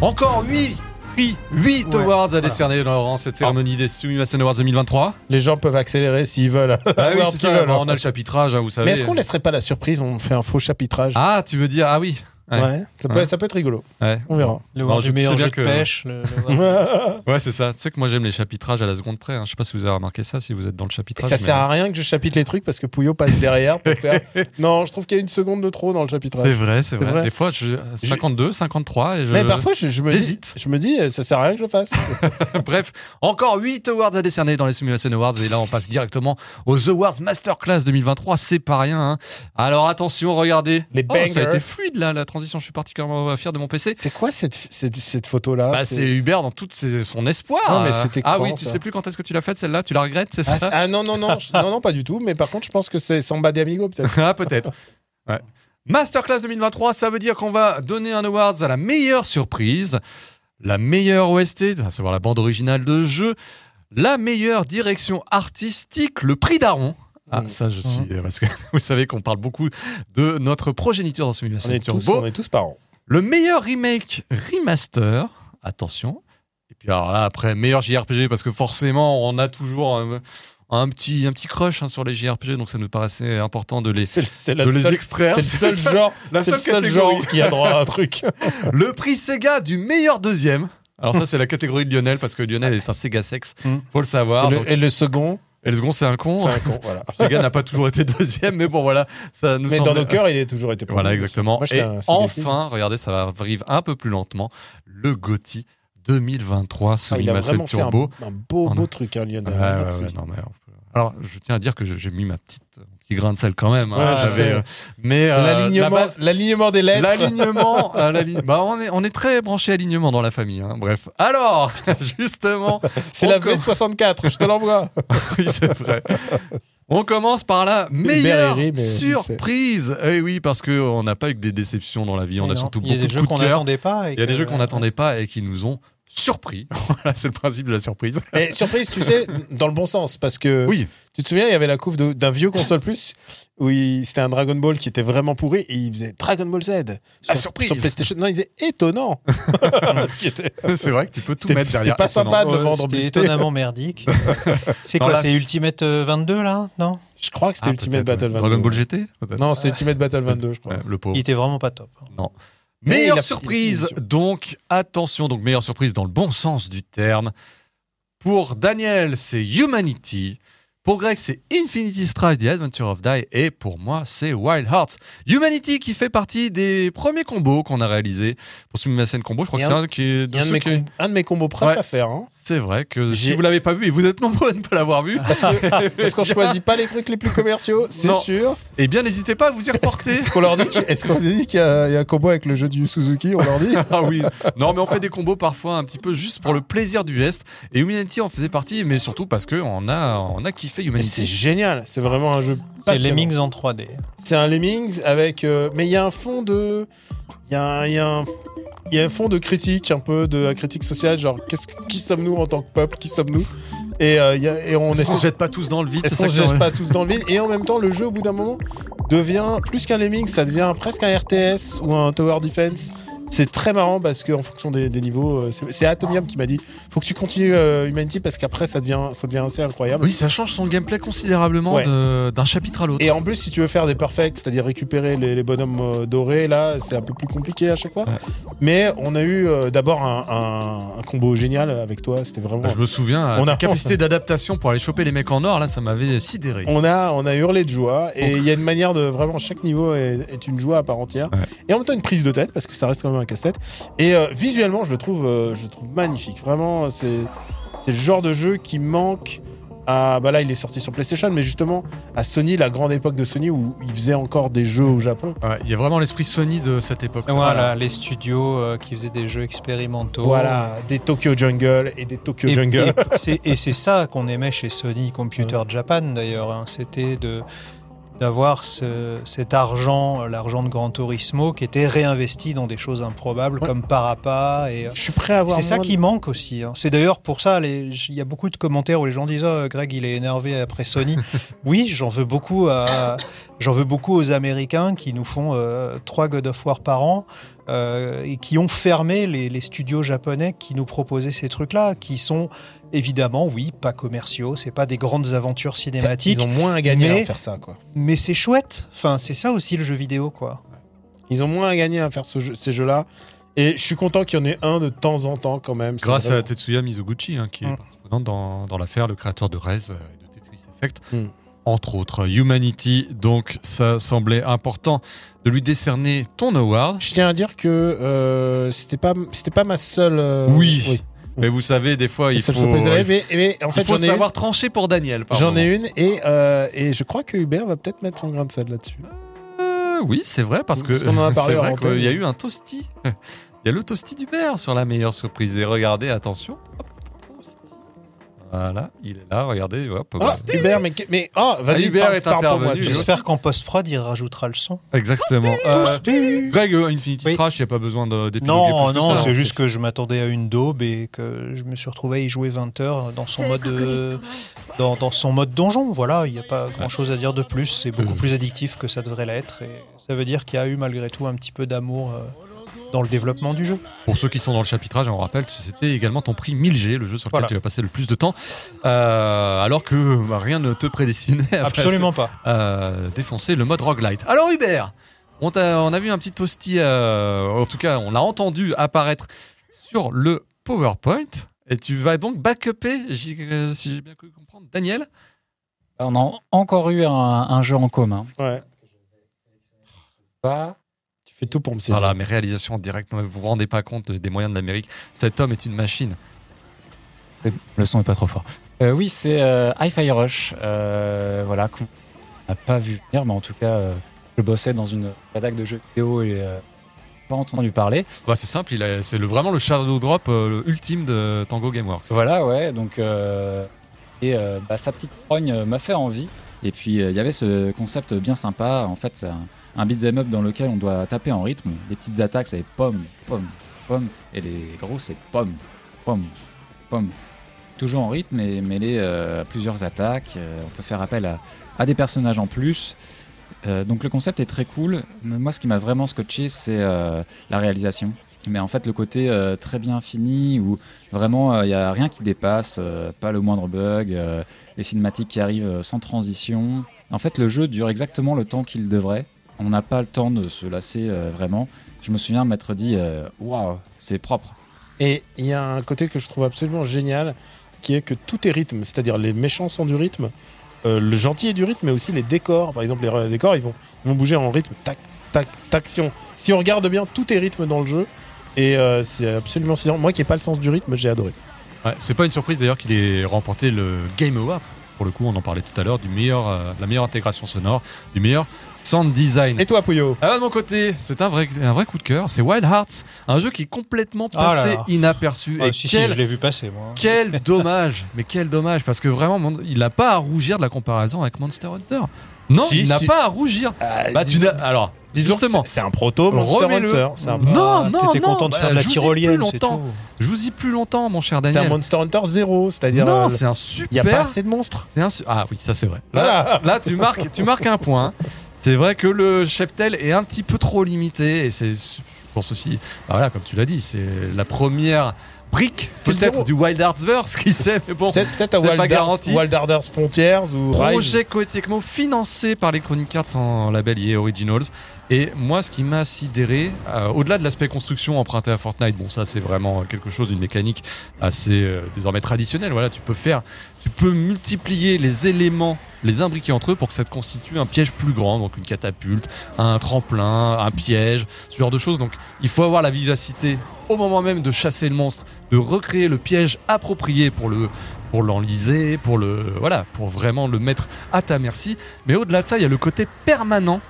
Encore 8 prix, 8 Ouais. awards à décerner dans cette cérémonie des Sumimasen Awards 2023. Les gens peuvent accélérer s'ils veulent. Ah oui, ça. veulent, Bon, hein. on a le chapitrage, hein, vous savez. Mais est-ce qu'on laisserait pas la surprise On fait un faux chapitrage? Ah, tu veux dire, ah oui. Ouais. ouais. Ça, peut, Ouais. ça peut être rigolo. Ouais. On verra. Le Non, World je du meilleur jeu de que- pêche. le- le- Ouais, c'est ça. Tu sais que moi j'aime les chapitrages à la seconde près. hein. Je sais pas si vous avez remarqué ça, si vous êtes dans le chapitrage. ça mais- sert à rien que je chapitre les trucs parce que Pouillot passe derrière pour faire. Non, je trouve qu'il y a une seconde de trop dans le chapitrage. C'est vrai, c'est vrai. vrai. Des fois, je... 52, 53 et je... Mais parfois, je, je me dis, J'hésite. je me dis, ça sert à rien que je fasse. Bref, encore 8 awards à décerner dans les Simulation Awards. Et là, on passe directement aux Awards Masterclass 2023. C'est pas rien. hein. Alors attention, regardez. Les Oh, ça a été fluide là, la transition. Je suis particulièrement fier de mon PC. C'est quoi cette, cette, cette photo-là Bah, c'est Hubert dans tout son espoir. Non, mais c'était ah oui, tu sais plus quand est-ce que tu l'as faite celle-là? Tu la regrettes, c'est Ah, ça? ah, non, non, non, je- non, non, pas du tout. Mais par contre, je pense que c'est Samba de Amigo, peut-être. Ah, peut-être. Ouais. Masterclass 2023, ça veut dire qu'on va donner un award à la meilleure surprise, la meilleure OST, à savoir la bande originale de jeu, la meilleure direction artistique, le prix d'Aron. Ah, Mm. ça, je suis. Parce que vous savez qu'on parle beaucoup de notre progéniture dans On est, tous, Turbo. on est tous parents. Le meilleur remake remaster, attention. Et puis alors là, après, meilleur JRPG, parce que forcément, on a toujours un, un petit, un petit crush hein, sur les JRPG, donc ça nous paraissait important de les, C'est de les seule- extraire. c'est le seul genre, la c'est le seule seul genre qui a droit à un truc. Le prix Sega du meilleur deuxième. Alors ça, c'est la catégorie de Lionel, parce que Lionel est un Sega sexe, Mm. faut le savoir. et, le, Donc- et le second, et le second, c'est un con. c'est un con. Voilà. Sega n'a pas toujours été deuxième, mais bon, voilà, ça nous Mais semble... dans nos cœurs, il a toujours été. Voilà, premier. exactement. Moi, j'étais Et un enfin, regardez, ça arrive un peu plus lentement, le GOTY 2023 sur Ah, un, Turbo. un beau, beau a- truc, hein, Lionel. Ouais, ouais, Merci. ouais, non, mais Alors, je tiens à dire que j'ai mis ma petite, petit grain de sel quand même. hein, Ouais, euh, mais euh, la L'alignement, des lettres. L'alignement, euh, bah on est on est très branché alignement dans la famille. hein. Bref, alors justement, C'est la com- V64, je te l'envoie. oui c'est vrai. On commence par la meilleure mais surprise. Eh oui, parce que on n'a pas eu que des déceptions dans la vie. On a non, surtout Il y a beaucoup des de jeux qu'on de cœur. n'attendait pas. Il y a des jeux qu'on n'attendait pas et qui nous ont surpris. voilà, c'est le principe de la surprise. Surprise, tu sais, dans le bon sens, parce que Oui. tu te souviens, il y avait la couve d'un vieux console plus où il- c'était un Dragon Ball qui était vraiment pourri et il faisait Dragon Ball Z. La sur, surprise. sur PlayStation. Non, il disait étonnant. C'est vrai que tu peux tout C'était mettre c'était derrière. pas sympa de le Ouais, vendre C'était étonnamment merdique. c'est Non, quoi C'est Ultimate euh, 22 là Non Je crois que c'était Ah, Ultimate Battle ouais. 22. Dragon Ball GT Non, c'était Ultimate Battle 22, je crois. Ouais, le pauvre. Il était vraiment pas top. Mais Meilleure surprise, donc attention, donc meilleure surprise dans le bon sens du terme. Pour Daniel, c'est Humanity. Pour Greg, c'est Infinity Strike, The Adventure of Die. Et pour moi, c'est Wild Hearts. Humanity qui fait partie des premiers combos qu'on a réalisés pour Sumimasen Combo. Je crois Et que c'est un- un qui est de un mes qui- com- un de mes combos prêts Ouais. à faire. hein. C'est vrai que si vous l'avez pas vu, et vous êtes nombreux à ne pas l'avoir vu, Parce qu'on choisit pas les trucs les plus commerciaux, c'est sûr. eh bien n'hésitez pas à vous y reporter. Est-ce qu'on leur dit, est-ce qu'on dit qu'il y, a il y a un combo avec le jeu du Suzuki On leur dit Ah oui. Non, mais on fait des combos parfois un petit peu juste pour le plaisir du geste. Et Humanity en faisait partie, mais surtout parce que on a, on a kiffé Humanity. c'est génial, c'est vraiment un jeu. C'est. Lemmings en 3D. C'est un Lemmings avec. euh, mais il y a un fond de. Il y, a un- il y a un- il y a un fond de critique, un peu de la critique sociale, genre qu'est-ce, qui sommes-nous en tant que peuple Qui sommes-nous? Et, euh, y a- et on essaie. se jette pas tous dans le vide Est-ce qu'on ça se jette pas tous dans le vide? Et en même temps, le jeu, au bout d'un moment, devient plus qu'un Lemmings, ça devient presque un RTS ou un Tower Defense. C'est très marrant parce qu'en fonction des, des niveaux, euh, c'est, Atomium qui m'a dit faut que tu continues euh, Humanity parce qu'après ça devient, ça devient assez incroyable. Oui, ça change son gameplay considérablement Ouais. d'un chapitre à l'autre. Et en plus, si tu veux faire des perfects, c'est-à-dire récupérer les, les bonhommes euh, dorés, là, c'est un peu plus compliqué à chaque fois. Ouais. Mais on a eu euh, d'abord un, un- un combo génial avec toi. C'était vraiment. Je me souviens, On a- a capacité d'adaptation pour aller choper les mecs en or, là, ça m'avait sidéré. On a, on a hurlé de joie et il y a une manière de vraiment chaque niveau est, est une joie à part entière Ouais. et en même temps une prise de tête parce que ça reste quand même un casse-tête et euh, visuellement je le trouve euh, je le trouve magnifique vraiment c'est c'est le genre de jeu qui manque à bah là il est sorti sur PlayStation mais justement à Sony la grande époque de Sony où il faisait encore des jeux au Japon Ouais, Il y a vraiment l'esprit Sony de cette époque. Voilà, les studios euh, qui faisaient des jeux expérimentaux. voilà des Tokyo Jungle et des Tokyo Et, Jungle et c'est- et c'est ça qu'on aimait chez Sony Computer Japan d'ailleurs. hein. C'était de d'avoir ce- cet argent, euh, l'argent de Gran Turismo, qui était réinvesti dans des choses improbables Ouais. comme Parappa. Et euh, je suis prêt à avoir c'est ça qui manque aussi. hein. C'est d'ailleurs pour ça, il y a beaucoup de commentaires où les gens disent oh, Greg, il est énervé après Sony. oui, j'en veux beaucoup à, J'en veux beaucoup aux Américains qui nous font euh, trois God of War par an euh, et qui ont fermé les, les studios japonais qui nous proposaient ces trucs-là, qui sont évidemment, oui, pas commerciaux, c'est pas des grandes aventures cinématiques, Ils ont moins à gagner mais- à faire ça, quoi. mais c'est chouette. Enfin, c'est ça aussi le jeu vidéo, quoi. Ils ont moins à gagner à faire ce jeu- ces jeux-là. Et je suis content qu'il y en ait un de temps en temps quand même. C'est Grâce vraiment- à Tetsuya Mizoguchi, hein, qui est Mm. partie prenante dans, dans l'affaire, le créateur de Rez euh, et de Tetris Effect, Mm. entre autres. Humanity, donc ça semblait important de lui décerner ton award. Je tiens à dire que euh, c'était pas c'était pas ma seule. euh, Oui. Mais vous savez, des fois, il faut, mais, mais en fait savoir trancher pour Daniel. j'en ai une et euh, et je crois que Hubert va peut-être mettre son grain de sel là-dessus. Euh, oui, c'est vrai, parce que c'est vrai qu'il y a eu un toasty. Il y a le toasty d'Hubert sur la meilleure surprise. Et regardez, attention. Hop. Voilà, il est là, regardez. Hop, Ah, bah, Hubert, mais mais ah vas-y Hubert parle- est parle intervenu. J'espère qu'en post-prod, il rajoutera le son. Exactement. Euh, Greg, euh, Infinity Oui. Strash, il n'y a pas besoin de- d'épiloguer Non, plus non, ça. c'est juste que je m'attendais à une daube et que je me suis retrouvé à y jouer 20 heures dans son mode euh, dans, dans son mode donjon. Voilà, il n'y a pas grand chose à dire de plus. C'est beaucoup Euh. plus addictif que ça devrait l'être. Et ça veut dire qu'il y a eu malgré tout un petit peu d'amour euh, dans le développement du jeu. Pour ceux qui sont dans le chapitrage, on rappelle que c'était également ton prix 1000G, le jeu sur lequel Voilà. tu as passé le plus de temps, Euh, alors que bah, rien ne te prédestinait à Absolument pas. à défoncer le mode roguelite. Alors Hubert, on, a vu un petit toasty, euh, en tout cas on l'a entendu apparaître sur le PowerPoint, et tu vas donc backuper, euh, si j'ai bien pu comprendre, Daniel On a encore eu un, un jeu en commun. Ouais. Pas. Tu fais tout pour me séduire. Voilà, mes réalisations en direct, vous vous rendez pas compte des moyens de l'Amérique. Cet homme est une machine. Le son est pas trop fort. Euh, oui, c'est euh, Hi-Fi Rush. Euh, voilà, qu'on n'a pas vu venir, mais en tout cas, euh, je bossais dans une attaque de jeux vidéo et euh, pas entendu parler. Bah, c'est simple, c'est le, vraiment le shadow drop euh, le ultime de Tango Gameworks. Voilà, ouais, donc. euh, et euh, bah, sa petite rogne euh, m'a fait envie. Et puis, euh, il y avait ce concept bien sympa. En fait, c'est un, un beat'em up dans lequel on doit taper en rythme. Les petites attaques, c'est pomme, pomme, pomme. Et les gros, c'est pomme, pomme, pomme. Toujours en rythme et mêlé euh, à plusieurs attaques. Euh, on peut faire appel à, des personnages en plus. Donc le concept est très cool. Moi, ce qui m'a vraiment scotché, c'est la réalisation. Mais en fait, le côté euh, très bien fini, où vraiment il n'y a rien qui dépasse, euh, pas le moindre bug, euh, les cinématiques qui arrivent euh, sans transition. En fait, le jeu dure exactement le temps qu'il devrait. On n'a pas le temps de se lasser euh, vraiment. Je me souviens m'être dit, euh, waouh, c'est propre. Et il y a un côté que je trouve absolument génial, qui est que tout est rythme, c'est-à-dire les méchants sont du rythme, euh, le gentil est du rythme, mais aussi les décors. Par exemple, les décors, ils vont, ils vont bouger en rythme, tac, tac, taction. Si on regarde bien, tout est rythme dans le jeu, et euh, c'est absolument sidérant. Moi qui n'ai pas le sens du rythme, j'ai adoré. Ouais, c'est pas une surprise d'ailleurs qu'il ait remporté le Game Award. Pour le coup, on en parlait tout à l'heure, du meilleur, euh, la meilleure intégration sonore, du meilleur sound design. Et toi, Pouyo Ah, de mon côté, c'est un vrai, un vrai coup de cœur. C'est Wild Hearts, un jeu qui est complètement Ah là passé là. inaperçu. Ah, Et si, si, quel, je l'ai vu passer, moi. quel dommage, mais quel dommage, parce que vraiment, il n'a pas à rougir de la comparaison avec Monster Hunter. Non, Si, il n'a si. pas à rougir. Bah, tu alors, Disons que justement, c'est- un proto Monster remets-le. Hunter. C'est un, Non, non, T'étais non, content de bah, faire de la je vous dis plus tyrolienne, c'est longtemps. tout. je vous y plus longtemps, mon cher c'est un Daniel. Monster Hunter 0, c'est-à-dire. Non, euh, c'est un il n'y a pas super. assez de monstres. C'est un su- Ah oui, ça c'est vrai. Voilà. Là, tu marques, tu marques un point. C'est vrai que le cheptel est un petit peu trop limité et c'est, je pense aussi, bah voilà, comme tu l'as dit, c'est la première brique C'est le peut-être zéro. du Wild Artsverse, qui sait, mais bon. Peut-être peut-être à c'est pas Wild Arts, garanti. Wild Frontiers ou Rise. Projet Koei Tecmo financé par Electronic Arts en label EA Originals. Et moi, ce qui m'a sidéré, euh, au-delà de l'aspect construction emprunté à Fortnite, bon, ça c'est vraiment quelque chose, une mécanique assez euh, désormais traditionnelle. Voilà, tu peux faire, tu peux multiplier les éléments, les imbriquer entre eux pour que ça te constitue un piège plus grand, donc une catapulte, un tremplin, un piège, ce genre de choses. Donc, il faut avoir la vivacité au moment même de chasser le monstre, de recréer le piège approprié pour le pour l'enliser, pour le voilà, pour vraiment le mettre à ta merci. Mais au-delà de ça, il y a le côté permanent.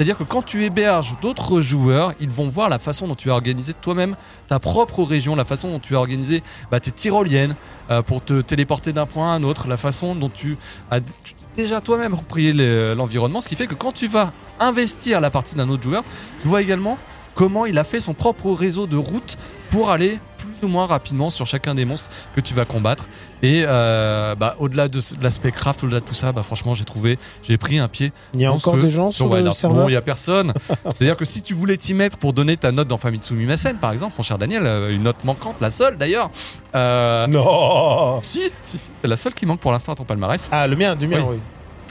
C'est-à-dire que quand tu héberges d'autres joueurs, ils vont voir la façon dont tu as organisé toi-même ta propre région, la façon dont tu as organisé bah, tes tyroliennes euh, pour te téléporter d'un point à un autre, la façon dont tu as déjà toi-même approprié le- l'environnement, ce qui fait que quand tu vas investir la partie d'un autre joueur, tu vois également comment il a fait son propre réseau de routes pour aller plus ou moins rapidement sur chacun des monstres que tu vas combattre. Et euh, bah, au-delà de, de l'aspect craft, au-delà de tout ça, bah, franchement, j'ai trouvé, j'ai pris un pied. Il y a encore des gens sur, le serveur Bon, il y a personne. C'est-à-dire que si tu voulais t'y mettre pour donner ta note dans Famitsu Mimasen, par exemple, mon cher Daniel, euh, une note manquante, la seule d'ailleurs. euh, Non si, si, si, c'est la seule qui manque pour l'instant à ton palmarès. Ah, le mien, du mien, oui.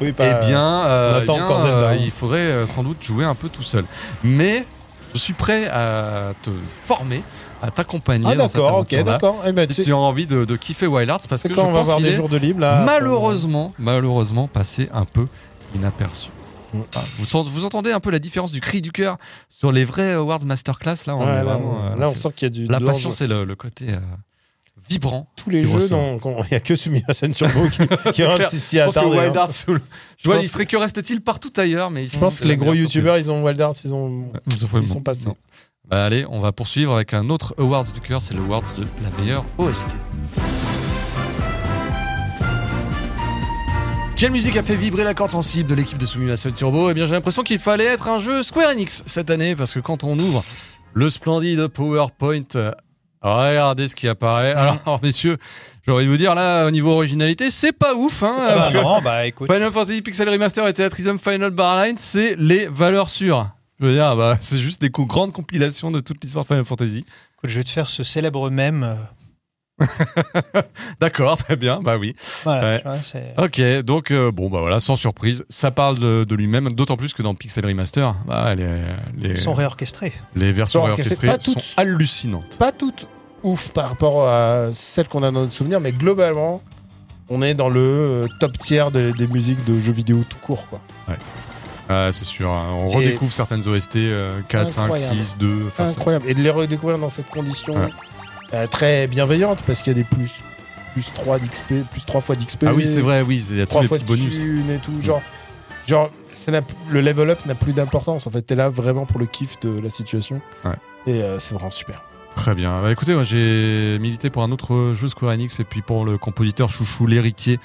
Oui, pas- eh bien, euh, eh bien, encore Zelda, hein. il faudrait sans doute jouer un peu tout seul. Mais je suis prêt à te former, à t'accompagner Ah, d'accord, ok, d'accord. Eh ben, Si tu as envie de, de kiffer Wild Arts, parce que je on va pense avoir qu'il des jours de libre là malheureusement, malheureusement passé un peu inaperçu. Mm. Ah, Vous, entendez un peu la différence du cri du cœur sur les vrais Awards Masterclass là, on Ouais, est là, vraiment, euh, là, on sent qu'il y a du. la passion, c'est le, le côté euh, vibrant. tous les jeux, il n'y a que Sumimasen Turbo qui, qui rentre s'y attarder. Wild hein. Arts, je vois, il serait que reste-t-il partout ailleurs, mais Je pense que les gros youtubeurs, ils ont Wild Arts, ils ont. Ils sont passés. Bah allez, on va poursuivre avec un autre Awards du cœur, c'est le Awards de la meilleure OST. Quelle musique a fait vibrer la corde sensible de l'équipe de Simulation Turbo? Eh bien, j'ai l'impression qu'il fallait être un jeu Square Enix cette année, parce que quand on ouvre le splendide PowerPoint, euh, regardez ce qui apparaît. Alors, messieurs, j'aurais de vous dire là, au niveau originalité, c'est pas ouf, hein Ah bah non, bah écoute. Final Fantasy Pixel Remaster et Theatrhythm Final Barline, c'est les valeurs sûres. Je veux dire, bah, c'est juste des co- grandes compilations de toute l'histoire de Final Fantasy. Écoute, je vais te faire ce célèbre mème. euh, D'accord, très bien, bah oui. Voilà, Ouais. tu vois, c'est- Ok, donc euh, bon, bah voilà, sans surprise, ça parle de, de lui-même, d'autant plus que dans Pixel Remaster, bah, les, les, Ils sont réorchestrés. les versions Sont réorchestrées orchestrées, pas sont toutes. hallucinantes. Pas toutes ouf par rapport à celles qu'on a dans notre souvenir, mais globalement, on est dans le euh, top tiers des, des musiques de jeux vidéo tout court, quoi. Ah, c'est sûr, hein, on Et- redécouvre certaines OST euh, 4, 5, Incroyable. 6, 2. enfin, c'est- Incroyable. Et de les redécouvrir dans cette condition Ouais. euh, très bienveillante, parce qu'il y a des plus, plus 3 d'XP, plus 3 fois d'XP. Ah oui, c'est vrai, oui, il y a tous 3 les fois petits bonus. et tout. Genre, genre ça n'a- le level up n'a plus d'importance. En fait, t'es là vraiment pour le kiff de la situation. Ouais. Et euh, c'est vraiment super. Très bien. Bah, écoutez, moi j'ai milité pour un autre jeu Square Enix et puis pour le compositeur chouchou, l'héritier.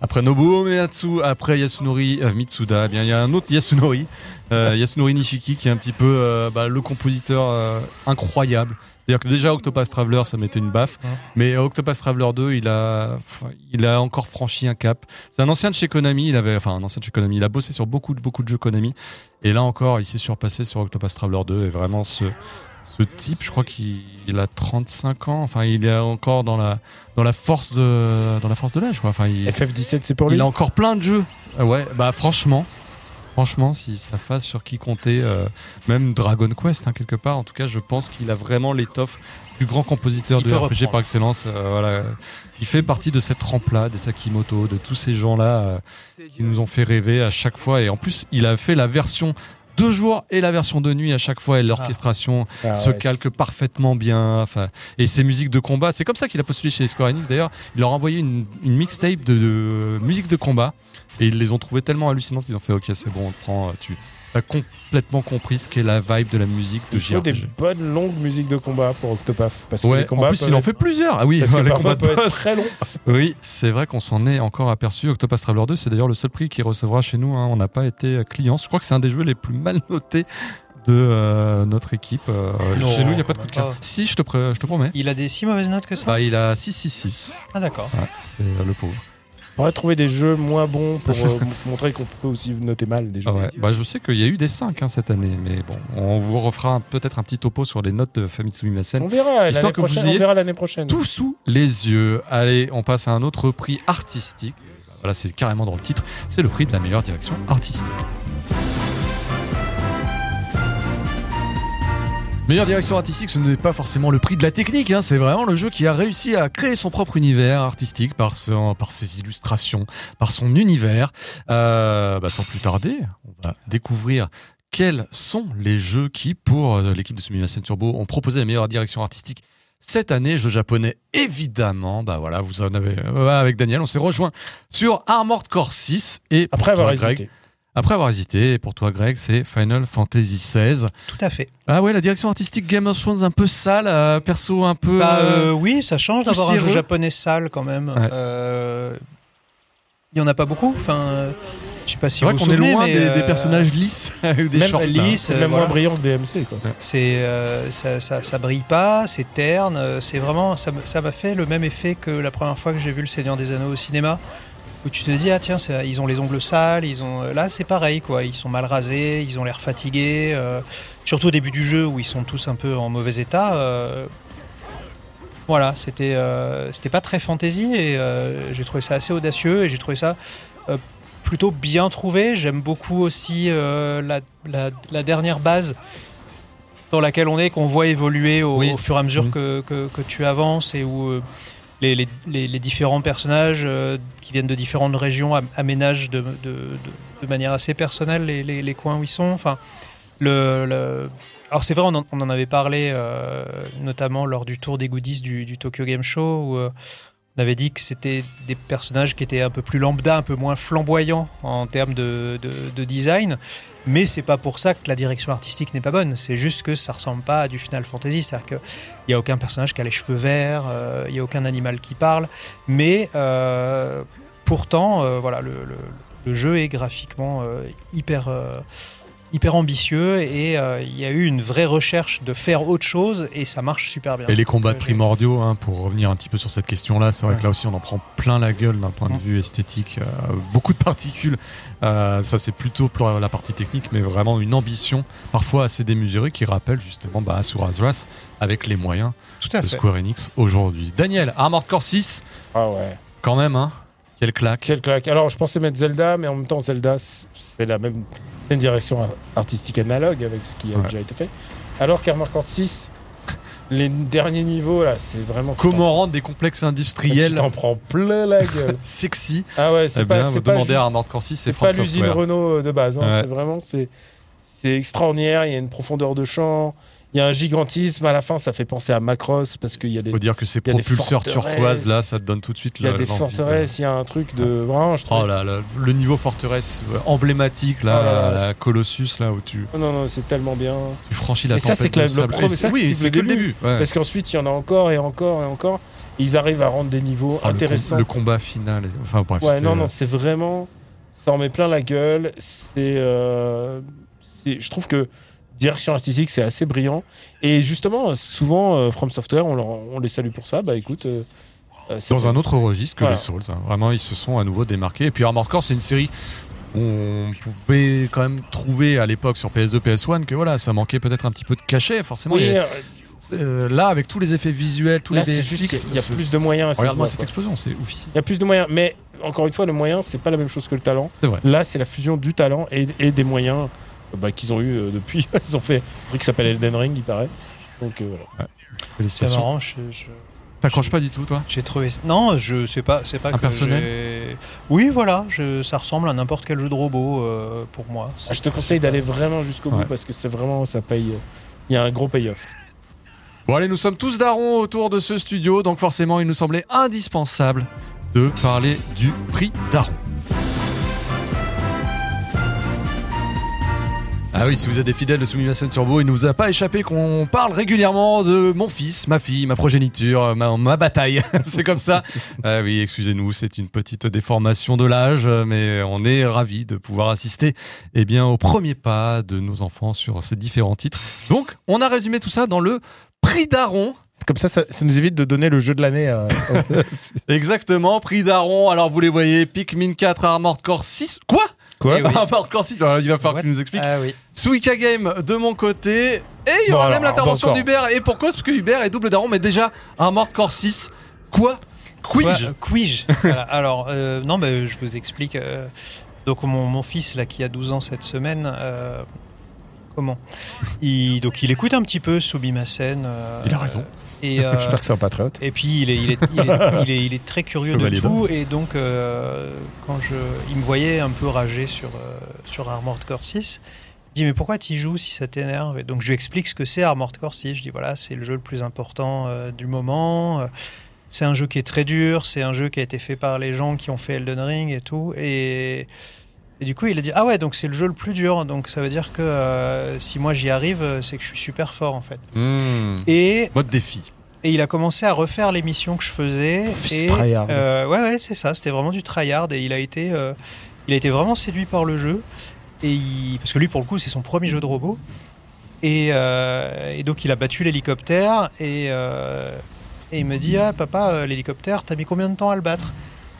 Après Nobuo Uematsu, après Yasunori euh, Mitsuda, eh bien il y a un autre Yasunori, euh, Yasunori Nishiki, qui est un petit peu euh, bah, le compositeur euh, incroyable. C'est-à-dire que déjà Octopath Traveler, ça mettait une baffe, Ouais. mais Octopath Traveler 2, il a, il a encore franchi un cap. C'est un ancien de chez Konami, il avait, enfin un ancien de chez Konami, il a bossé sur beaucoup, de- beaucoup de jeux Konami, et là encore, il s'est surpassé sur Octopath Traveler 2, et vraiment ce, ce type, je crois qu'il il a 35 ans. Enfin, il est encore dans la dans la force de dans la force de l'âge. quoi. Enfin, il, FF17, c'est pour lui. il a encore plein de jeux. Ah ouais, bah franchement, franchement, si ça fasse sur qui compter, euh, même Dragon Quest hein, quelque part. En tout cas, je pense qu'il a vraiment l'étoffe du grand compositeur Il de RPG reprendre. par excellence. Euh, voilà, il fait partie de cette rampe-là, des Sakimoto, de tous ces gens-là euh, qui nous ont fait rêver à chaque fois. Et en plus, il a fait la version de jour et la version de nuit à chaque fois. Et l'orchestration Ah se ouais, calque parfaitement bien. Enfin, et ses musiques de combat, c'est comme ça qu'il a postulé chez Square Enix. D'ailleurs, il leur a envoyé une, une mixtape de, de musique de combat et ils les ont trouvées tellement hallucinantes qu'ils ont fait OK, c'est bon, on te prend. Tu complètement compris ce qu'est la vibe de la musique de Il faut des JRPG. bonnes longues musiques de combat pour Octopath. Parce que Ouais, les combats en plus, il en être- fait plusieurs. Ah oui, parce que les parfois, combats de peuvent être boss. très longs. Oui, c'est vrai qu'on s'en est encore aperçu. Octopath Traveler 2, c'est d'ailleurs le seul prix qu'il recevra chez nous. hein. On n'a pas été client. Je crois que c'est un des jeux les plus mal notés de euh, notre équipe. Euh, Non, chez nous, il n'y a pas de coup de cœur. Si, je te, pré- je te promets. Il a des si mauvaises notes que ça? Bah, il a 666. Ah d'accord. Ouais, c'est euh, le pauvre. On va trouver des jeux moins bons pour euh, montrer qu'on peut aussi noter mal des jeux. Ah ouais. Bah, je sais qu'il y a eu des 5 hein, cette année, mais bon, on vous refera peut-être un petit topo sur les notes de Famitsu Mimasen. On verra l'année prochaine. On verra l'année prochaine. Tout sous les yeux. Allez, on passe à un autre prix artistique. Voilà, c'est carrément dans le titre. C'est le prix de la meilleure direction artistique. Meilleure direction artistique, ce n'est pas forcément le prix de la technique, hein, c'est vraiment le jeu qui a réussi à créer son propre univers artistique par, son- par ses illustrations, par son univers. Euh, bah, sans plus tarder, on va découvrir quels sont les jeux qui, pour euh, l'équipe de Simulation Turbo, ont proposé la meilleure direction artistique cette année. Jeu japonais, évidemment. Bah voilà, vous en avez euh, avec Daniel, on s'est rejoint sur Armored Core 6 et Après avoir Greg- hésité. Après avoir hésité, pour toi Greg, c'est Final Fantasy XVI. Tout à fait. Ah ouais, la direction artistique Game of Thrones un peu sale, euh, perso un peu. Bah euh, euh, oui, ça change d'avoir un jeu japonais sale quand même. Ouais. Euh, Il y en a pas beaucoup? Enfin, euh, Je sais pas si C'est vrai vous qu'on vous est souvenez, loin mais, des, des personnages lisses ou des même shorts. lisses, même voilà. moins brillant que DMC, quoi. C'est euh, ça, ça, ça brille pas, c'est terne, c'est vraiment ça me- ça m'a fait le même effet que la première fois que j'ai vu le Seigneur des Anneaux au cinéma où tu te dis ah tiens ils ont les ongles sales, ils ont là c'est pareil quoi, ils sont mal rasés, ils ont l'air fatigués, euh, surtout au début du jeu où ils sont tous un peu en mauvais état. euh, voilà, c'était euh, c'était pas très fantasy et euh, j'ai trouvé ça assez audacieux et j'ai trouvé ça euh, plutôt bien trouvé. J'aime beaucoup aussi euh, la, la- la dernière base dans laquelle on est, qu'on voit évoluer au, Oui. au fur et à mesure que, que- que tu avances et où euh, les, les- les- différents personnages euh, qui viennent de différentes régions am- aménagent de, de- de- manière assez personnelle les, les- les coins où ils sont. Enfin, le, le- Alors c'est vrai, on en, on en avait parlé euh, notamment lors du tour des goodies du, du Tokyo Game Show où euh, on avait dit que c'était des personnages qui étaient un peu plus lambda, un peu moins flamboyants en termes de, de- de design. Mais c'est pas pour ça que la direction artistique n'est pas bonne. C'est juste que ça ressemble pas à du Final Fantasy. C'est-à-dire qu'il n'y a aucun personnage qui a les cheveux verts, euh, il n'y a aucun animal qui parle. Mais euh, pourtant, euh, voilà, le, jeu est graphiquement euh, hyper, euh, hyper ambitieux et euh, il y a eu une vraie recherche de faire autre chose et ça marche super bien. Et les combats primordiaux, hein, pour revenir un petit peu sur cette question-là, c'est vrai Ouais. que là aussi on en prend plein la gueule d'un point de Ouais. vue esthétique. euh, beaucoup de particules. Euh, ça c'est plutôt pour la partie technique, mais vraiment une ambition parfois assez démesurée qui rappelle justement bah, Asura's Wrath avec les moyens Tout à de fait. Square Enix aujourd'hui. Daniel, Armored Core 6, Ah ouais. quand même, hein Quelle claque. Quel claque. Alors, je pensais mettre Zelda, mais en même temps, Zelda, c'est la même. C'est une direction ar- artistique analogue avec ce qui a Ouais. déjà été fait. Alors qu'Armored Core 6, les derniers niveaux, là, c'est vraiment. Comment rendre des complexes industriels Tu t'en prends plein la gueule. sexy Ah ouais, Eh c'est bien, pas. vous C'est juste- à Armored Core 6, c'est c'est pas l'usine. Renault de base. hein. Ouais. C'est vraiment. C'est c'est extraordinaire. Il y a une profondeur de champ. Il y a un gigantisme. À la fin, ça fait penser à Macross parce qu'il y a des. Faut dire que ces Il propulseurs turquoises, là, ça te donne tout de suite Il y a des forteresses, il y a un truc de. Vraiment, je trouve. Oh là là, le niveau forteresse euh, emblématique là, Oh là là, la Colossus là où tu, Non, non, c'est tellement bien. tu franchis la Et ça, c'est que le premier- ça, oui, c'est que le début. ouais. Parce qu'ensuite, il y en a encore et encore et encore. Ils arrivent à rendre des niveaux Ah, le com- intéressants. Le, combat final, enfin bref. ouais, c'était, non, euh, non, c'est vraiment. Ça en met plein la gueule. C'est. euh, je trouve que direction artistique, c'est assez brillant. Et justement, souvent, euh, From Software, on, leur- on les salue pour ça. Bah écoute. euh, euh, dans un autre registre que Voilà. les Souls. hein. Vraiment, ils se sont à nouveau démarqués. Et puis Armored Core, c'est une série où on pouvait quand même trouver à l'époque sur PS2, PS1 que voilà, ça manquait peut-être un petit peu de cachet. Forcément, il y Oui, avait- euh, là, avec tous les effets visuels, tous là, les VFX, qu'il y a plus de moyens. Regarde-moi cette explosion, c'est ouf ici. Il y a plus de moyens. Mais encore une fois, le moyen, c'est pas la même chose que le talent. C'est vrai. Là, c'est la fusion du talent et, et des moyens bah, qu'ils ont eu euh, depuis. Ils ont fait un truc qui s'appelle Elden Ring, il paraît. Donc euh, voilà. C'est marrant. je- je- T'accroches pas du tout, toi J'ai trouvé. Non, je sais pas. C'est pas que Impersonnel j'ai- Oui, voilà. Je... Ça ressemble à n'importe quel jeu de robot euh, pour moi. Ah, je te conseille d'aller vraiment jusqu'au bout parce que c'est vraiment, ça paye. Il y a un gros payoff. Bon allez, nous sommes tous darons autour de ce studio, donc forcément il nous semblait indispensable de parler du prix daron. Ah oui, si vous êtes des fidèles de Summation Turbo, il ne vous a pas échappé qu'on parle régulièrement de mon fils, ma fille, ma progéniture, ma, ma bataille. c'est comme ça. Ah oui, excusez-nous, c'est une petite déformation de l'âge, mais on est ravis de pouvoir assister eh bien, au premier pas de nos enfants sur ces différents titres. Donc, on a résumé tout ça dans le prix daron. Comme ça, ça, nous évite de donner le jeu de l'année. Exactement, prix daron. Alors, vous les voyez, Pikmin 4, Armored Core 6. Quoi? Quoi oui. Armored Core 6, alors, il va falloir What que tu nous expliques. Ah oui. Suika Game de mon côté. Et il y aura même l'intervention bon, d'Hubert. Et pour cause, parce que Hubert est double daron, mais déjà, Armored Core 6. Quoi? Quij. Voilà. Alors, euh, non, mais je vous explique. euh, donc, mon, mon fils, là, qui a 12 ans cette semaine, euh, comment? Il, Donc, il écoute un petit peu Subimasen. euh, Il a raison. Et, euh, J'espère que c'est un patriote. et puis, il est, il est, il est, il est, il est très curieux de valide. tout. Et donc, euh, quand je, il me voyait un peu rager sur, euh, sur Armored Core 6, il dit mais pourquoi tu joues si ça t'énerve? Et donc je lui explique ce que c'est Armored Core 6. Je dis voilà c'est le jeu le plus important euh, du moment. Euh, C'est un jeu qui est très dur. C'est un jeu qui a été fait par les gens qui ont fait Elden Ring et tout. Et, et du coup il a dit ah ouais donc c'est le jeu le plus dur. Donc ça veut dire que euh, si moi j'y arrive euh, c'est que je suis super fort en fait. Hmm. Et Mode défi. et il a commencé à refaire l'émission que je faisais. Et, tryhard. euh, ouais, ouais, c'est ça. C'était vraiment du tryhard. Et il a été, euh, Il a été vraiment séduit par le jeu. Et il- Parce que lui, pour le coup, c'est son premier jeu de robot. Et, et donc, il a battu l'hélicoptère. Et, et il me dit Ah, papa, l'hélicoptère, t'as mis combien de temps à le battre?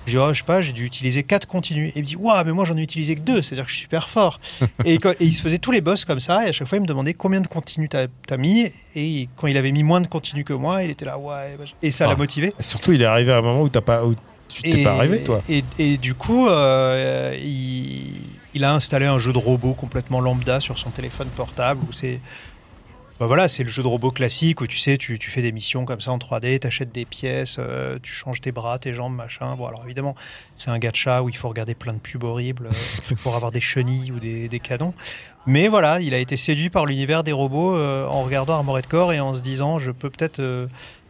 Je dis, oh, je sais pas, j'ai dû utiliser 4 continus. Et il me dit, waouh, mais moi j'en ai utilisé que 2, c'est-à-dire que je suis super fort. et, et il se faisait tous les boss comme ça, et à chaque fois il me demandait combien de continus t'as as mis. Et quand il avait mis moins de continus que moi, il était là, ouais. Et ça Ah. l'a motivé. Et Surtout, il est arrivé à un moment où, t'as pas, où tu t'es pas arrivé, toi. Et, et du coup, euh, il, il a installé un jeu de robot complètement lambda sur son téléphone portable où c'est. Bah voilà, c'est le jeu de robot classique où tu sais, tu, tu fais des missions comme ça en 3D, tu achètes des pièces, euh, tu changes tes bras, tes jambes, machin. Bon, alors évidemment, c'est un gacha où il faut regarder plein de pubs horribles euh, pour avoir des chenilles ou des, des canons. Mais voilà, il a été séduit par l'univers des robots euh, en regardant Armored Core et en se disant, je peux peut-être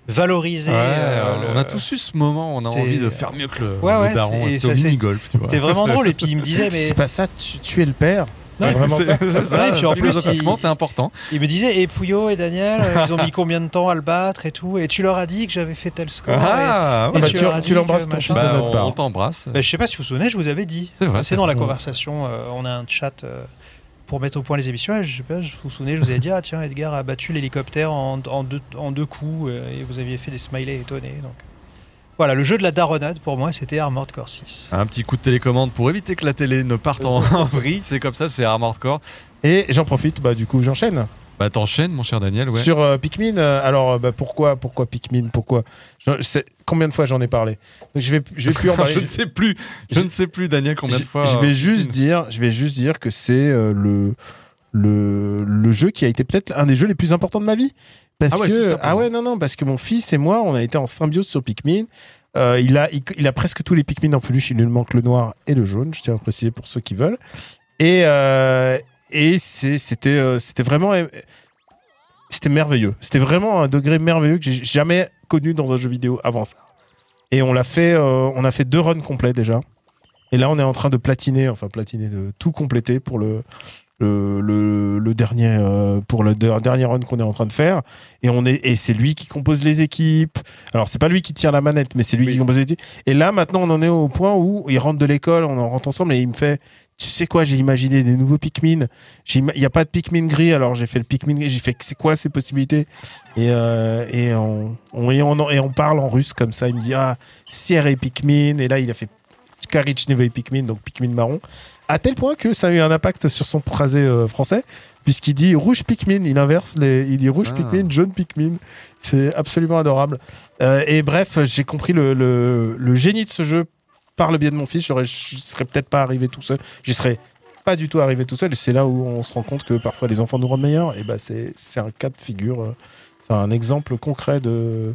valoriser. Ouais, euh, on le- a tous eu ce moment, on a envie de faire mieux que le, Ouais, le ouais, daron. C'était au mini-golf. C'était vraiment drôle. Et puis il me disait, mais C'est pas ça, tu, tu es le père. C'est vraiment ça. c'est ça, Ouais, et puis en plus, c'est important. il me disait, et Pouillot et Daniel, euh, ils ont mis combien de temps à le battre et tout. Et tu leur as dit que j'avais fait tel score. et- Ah, et bah, tu tu- leur as tu dit l'embrasses ton de bah, notre on, part. on t'embrasse. Bah, je sais pas si vous vous souvenez, je vous avais dit. C'est vrai, C'est dans la vrai. conversation. euh, on a un chat euh, pour mettre au point les émissions. Et je sais pas, je vous souvenez, je vous avais dit, ah tiens, Edgar a battu l'hélicoptère en, en deux, en deux coups. et vous aviez fait des smileys étonnés. Donc. Voilà, le jeu de la daronade pour moi, c'était Armored Core 6. Un petit coup de télécommande pour éviter que la télé ne parte en, en vrille. C'est comme ça, c'est Armored Core. Et j'en profite, bah, du coup, j'enchaîne. Bah, t'enchaînes, mon cher Daniel, ouais. Sur euh, Pikmin, euh, alors euh, bah, pourquoi, pourquoi Pikmin Pourquoi? Je- Combien de fois j'en ai parlé? Donc, je vais, je vais plus en parler. je ne sais plus, je ne sais plus, Daniel, combien de fois. Je vais euh, juste dire, je vais juste dire que c'est euh, le, le le jeu qui a été peut-être un des jeux les plus importants de ma vie. Parce Ah ouais, que ah ouais non non parce que mon fils et moi on a été en symbiose sur Pikmin. Euh, il a il, il a presque tous les Pikmin en peluche. Il lui manque le noir et le jaune. Je tiens à préciser pour ceux qui veulent. Et euh, et c'était euh, c'était vraiment c'était merveilleux. C'était vraiment un degré merveilleux que j'ai jamais connu dans un jeu vidéo avant ça. Et on l'a fait, euh, on a fait deux runs complets déjà. Et là, on est en train de platiner, enfin platiner, de tout compléter pour le le, le, le dernier euh, pour le de- dernier run qu'on est en train de faire. Et on est et c'est lui qui compose les équipes. Alors c'est pas lui qui tire la manette, mais c'est lui qui compose les équipes. Et là, maintenant, on en est au point où il rentre de l'école, on en rentre ensemble et il me fait. Tu sais quoi, j'ai imaginé des nouveaux Pikmin. Il n'y a pas de Pikmin gris, alors j'ai fait le Pikmin gris. J'ai fait, c'est quoi ces possibilités? Et, euh, et, on, on, et, on, et on parle en russe comme ça. Il me dit, ah, Sierra Pikmin. Et là, il a fait Skarich Nevei Pikmin, donc Pikmin marron. À tel point que ça a eu un impact sur son phrasé euh, français, puisqu'il dit rouge Pikmin. Il inverse les. Il dit rouge Ah. Pikmin, jaune Pikmin. C'est absolument adorable. Euh, et bref, j'ai compris le, le, le génie de ce jeu par le biais de mon fils. J'aurais, je serais peut-être pas arrivé tout seul. J'y serais pas du tout arrivé tout seul. Et c'est là où on se rend compte que parfois les enfants nous rendent meilleurs. Et ben c'est, c'est un cas de figure. euh, C'est un exemple concret de,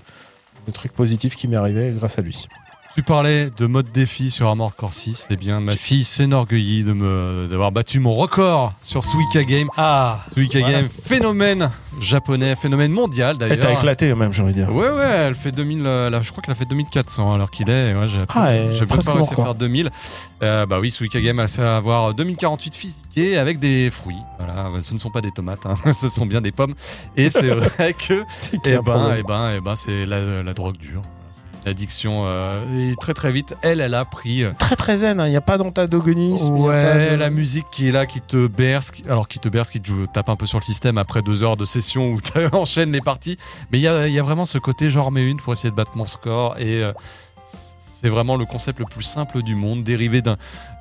de trucs positifs qui m'est arrivé grâce à lui. Tu parlais de mode défi sur Armored Core 6. Eh bien, ma fille s'enorgueillit de me, d'avoir battu mon record sur Suika Game. Ah Suika Voilà. Game, phénomène japonais, phénomène mondial Elle t'a d'ailleurs. éclaté même, j'ai envie de dire. Ouais, ouais, elle fait 2000, euh, là, je crois qu'elle a fait 2400 alors qu'il est. et Ouais, j'ai Ah, et presque pas réussi à faire 2000. Euh, bah oui, Suika Game, elle sait avoir 2048 physiqués avec des fruits. Voilà, ce ne sont pas des tomates, hein, ce sont bien des pommes. Et c'est vrai que et un ben, et ben, et ben, c'est la, la drogue dure. Voilà, c'est une addiction. euh, et très très vite, elle, elle a pris. euh, Très très zen, hein. il n'y a pas d'antagonisme. Ouais, de- la musique qui est là, qui te berce, qui- alors qui te berce, qui te tape un peu sur le système après deux heures de session où tu enchaînes les parties. Mais il y a, y a vraiment ce côté genre mais une pour essayer de battre mon score et euh, c'est vraiment le concept le plus simple du monde, dérivé d'un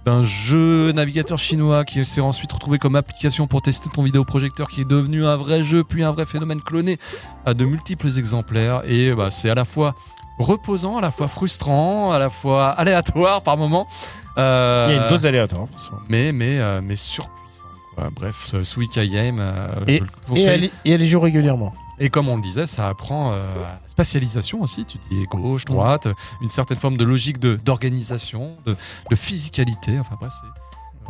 d'un jeu navigateur chinois qui s'est ensuite retrouvé comme application pour tester ton vidéoprojecteur qui est devenu un vrai jeu puis un vrai phénomène cloné à de multiples exemplaires et bah, c'est à la fois reposant, à la fois frustrant, à la fois aléatoire par moment. Euh, Il y a une dose aléatoire. mais mais euh, mais surpuissant. quoi. Bref, ce Suika Game, euh, Et- je le Et conseille. elle, et elle y joue régulièrement. Et comme on le disait, ça apprend euh, à la spatialisation aussi. Tu dis gauche, droite, une certaine forme de logique de- d'organisation, de, de physicalité. Enfin bref, c'est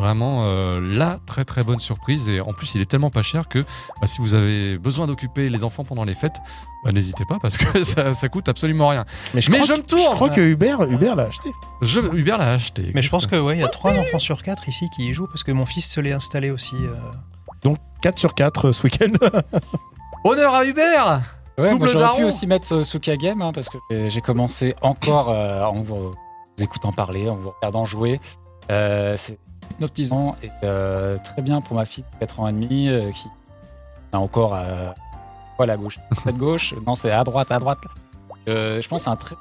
vraiment euh, la très très bonne surprise. Et en plus, il est tellement pas cher que bah, si vous avez besoin d'occuper les enfants pendant les fêtes, bah, n'hésitez pas parce que ça, ça coûte absolument rien. Mais je Mais crois, je que- me tourne. je crois que Hubert, Hubert l'a acheté. Je, Hubert l'a acheté. Mais je pense que ouais, il y a trois enfants sur quatre ici qui y jouent parce que mon fils se l'est installé aussi. euh. Donc 4 sur 4 euh, ce week-end. Honneur à Hubert Ouais, Double moi j'aurais pu aussi mettre euh, Suka Game hein, parce que j'ai- j'ai commencé encore euh, en vous, vous écoutant parler, en vous regardant jouer. Euh, c'est hypnotisant et euh, très bien pour ma fille de 4 ans et demi euh, qui a encore euh, quoi à gauche. À gauche Non, c'est à droite, à droite. Euh, je pense c'est un très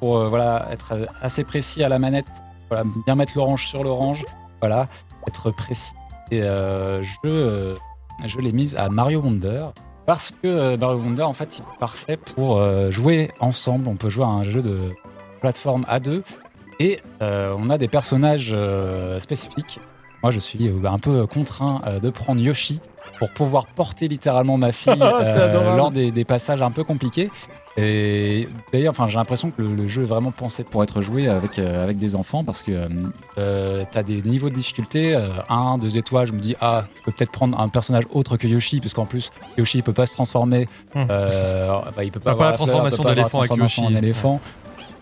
pour euh, voilà être assez précis à la manette, pour, voilà, bien mettre l'orange sur l'orange, voilà, être précis. Et je je l'ai mise à Mario Wonder parce que Mario Wonder en fait il est parfait pour jouer ensemble. On peut jouer à un jeu de plateforme à deux et euh, on a des personnages euh, spécifiques. Moi je suis euh, un peu contraint de prendre Yoshi pour pouvoir porter littéralement ma fille lors des, des passages un peu compliqués. Et d'ailleurs, enfin, j'ai l'impression que le, le jeu est vraiment pensé pour être joué avec, avec des enfants parce que euh, t'as des niveaux de difficulté, euh, un, deux étoiles. Je me dis, ah, je peux peut-être prendre un personnage autre que Yoshi, parce qu'en plus, Yoshi il peut pas se transformer. Enfin, il peut pas, Pas avoir la fleur, transformation pas d'éléphant avec la Yoshi. en éléphant.